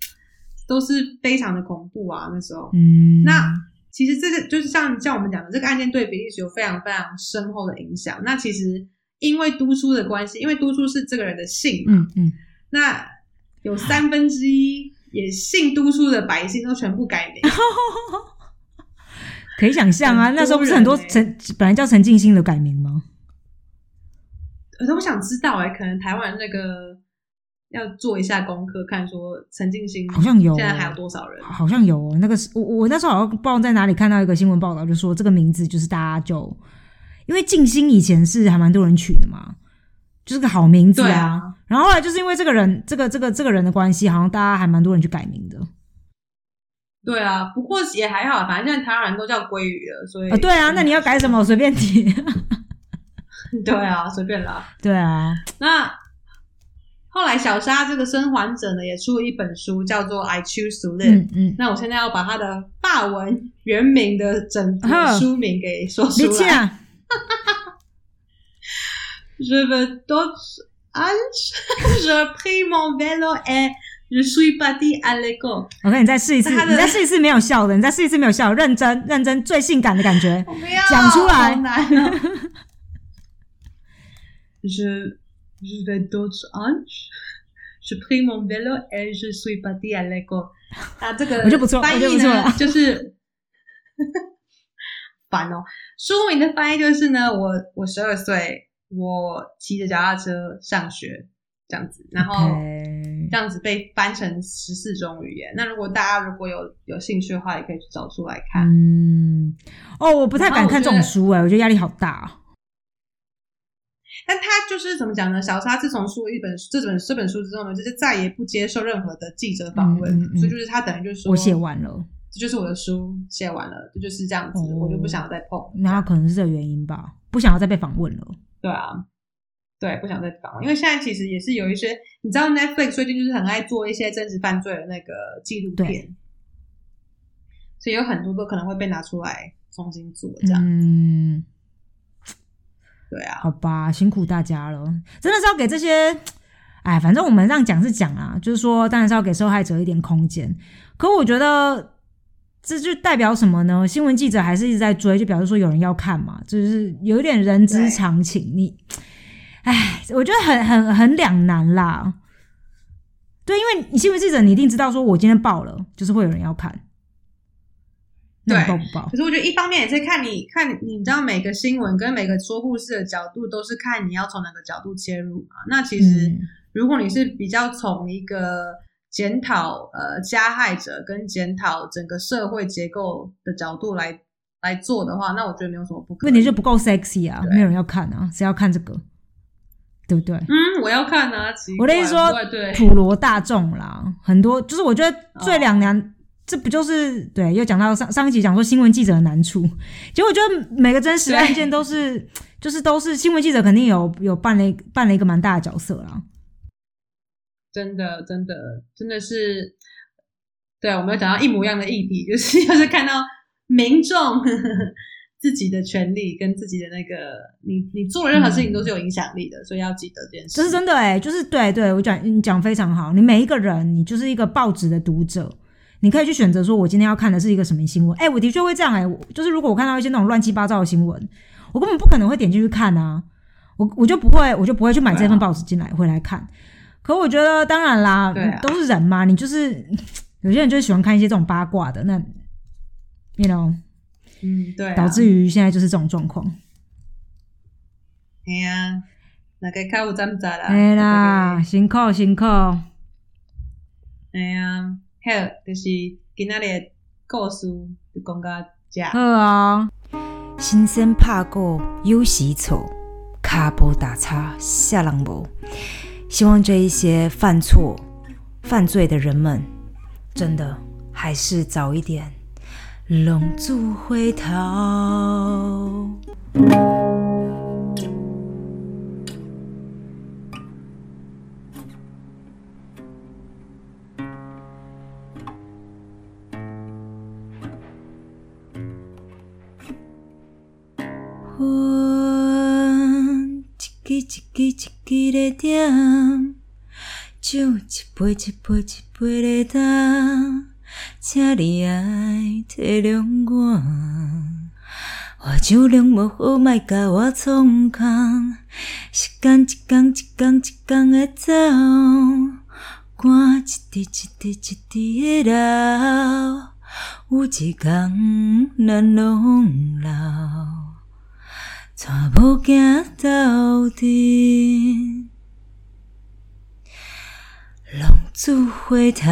都是非常的恐怖啊。那时候，嗯，那其实这个就是像像我们讲的，这个案件对比利时有非常非常深厚的影响。那其实因为督书的关系，因为督书是这个人的姓，嗯嗯，那有三分之一也姓督书的百姓都全部改名。可以想象啊，那时候不是很多陈本来叫陈静心的改名吗？呃，我想知道哎、可能台湾那个要做一下功课，看说陈静心好像有现在还有多少人？好像有哦，那个是我我那时候好像不知道在哪里看到一个新闻报道，就说这个名字就是大家就因为静心以前是还蛮多人取的嘛，就是个好名字对啊。啊然后后来就是因为这个人这个这个这个人的关系，好像大家还蛮多人去改名的。对啊，不过也还好，反正现在台湾人都叫鲑鱼了，所以啊，对啊，那你要改什么？我随便提。对啊，随便啦。对啊，那后来小沙这个生还者呢，也出了一本书，叫做《I Choose to Live》。嗯嗯，那我现在要把他的法文原名的整个书名给说出你来。讲，Je veux d'autres âges. Je pris mon vélo et je suis parti à l'école. 我看你再试一次，你再试一次没有笑的，你再试一次没有笑，认真认真最性感的感觉。讲出来 Je je vais d'autres anges. Je pris mon vélo et je suis parti à l'école. 啊，这个我就不错翻译我就不错了，就是 烦哦。书名的翻译就是呢，我我十二岁，我骑着脚踏车上学这样子，然后这样子被翻成十四种语言。那如果大家如果有有兴趣的话，也可以去找出来看。嗯，哦，我不太敢看这种书哎、我觉得压力好大、哦。但他就是怎么讲呢？小沙自从出了一本这本这本书之后呢，就是再也不接受任何的记者访问，嗯嗯嗯所以就是他等于就是说，我写完了，这就是我的书，写完了，这就是这样子，哦我就不想要再碰。那可能是这个原因吧，不想要再被访问了。对啊，对，不想再访问，因为现在其实也是有一些，你知道 Netflix 最近就是很爱做一些真实犯罪的那个纪录片，所以有很多都可能会被拿出来重新做，这样、嗯，对啊，好吧，辛苦大家了，真的是要给这些，哎，反正我们这样讲是讲啊，就是说，当然是要给受害者一点空间。可我觉得这就代表什么呢？新闻记者还是一直在追，就表示说有人要看嘛，就是有一点人之常情。你，哎，我觉得很很很两难啦。对，因为你新闻记者，你一定知道，说我今天报了，就是会有人要看。对可？是我觉得一方面也是看你看你，你知道每个新闻跟每个说故事的角度都是看你要从哪个角度切入嘛。那其实嗯如果你是比较从一个检讨呃加害者跟检讨整个社会结构的角度来来做的话，那我觉得没有什么不可以。问题就不够 sexy 啊，对没有人要看啊，谁要看这个？对不对？嗯，我要看啊。我的意思说普罗大众啦，很多就是我觉得最哦两难，这不就是对？又讲到上上一集讲说新闻记者的难处，结果我觉得每个真实对案件都是，就是都是新闻记者肯定有有扮了一扮了一个蛮大的角色啦。真的真的真的是，对，我们要讲到一模一样的议题，就是要是看到民众 自己的权利跟自己的那个，你你做的任何事情都是有影响力的，所以要记得这件事。这是真的哎、就是对对，我讲你讲非常好。你每一个人，你就是一个报纸的读者，你可以去选择说，我今天要看的是一个什么新闻。哎、我的确会这样哎、我就是如果我看到一些那种乱七八糟的新闻，我根本不可能会点进去看啊，我我就不会，我就不会去买这份报纸进来回来看。可我觉得，当然啦，啊都是人嘛，你就是有些人就是喜欢看一些这种八卦的，那 you know 嗯，对、啊，导致于现在就是这种状况。哎呀，那个客户怎么知啦？哎啦，辛苦辛苦。哎呀，好，就是今仔日的故事就讲到这。好啊，新生拍果有时错，卡波打叉下人无。希望这一些犯错、犯罪的人们，真的还是早一点拢住回头。云一支一支一支在点，酒一杯一杯一杯在干，请你爱体谅我。我酒量无好，莫甲我创空。时间一天一天一天的走，汗一滴一滴一滴的流，有一天咱拢老。带无行到底，浪子回头。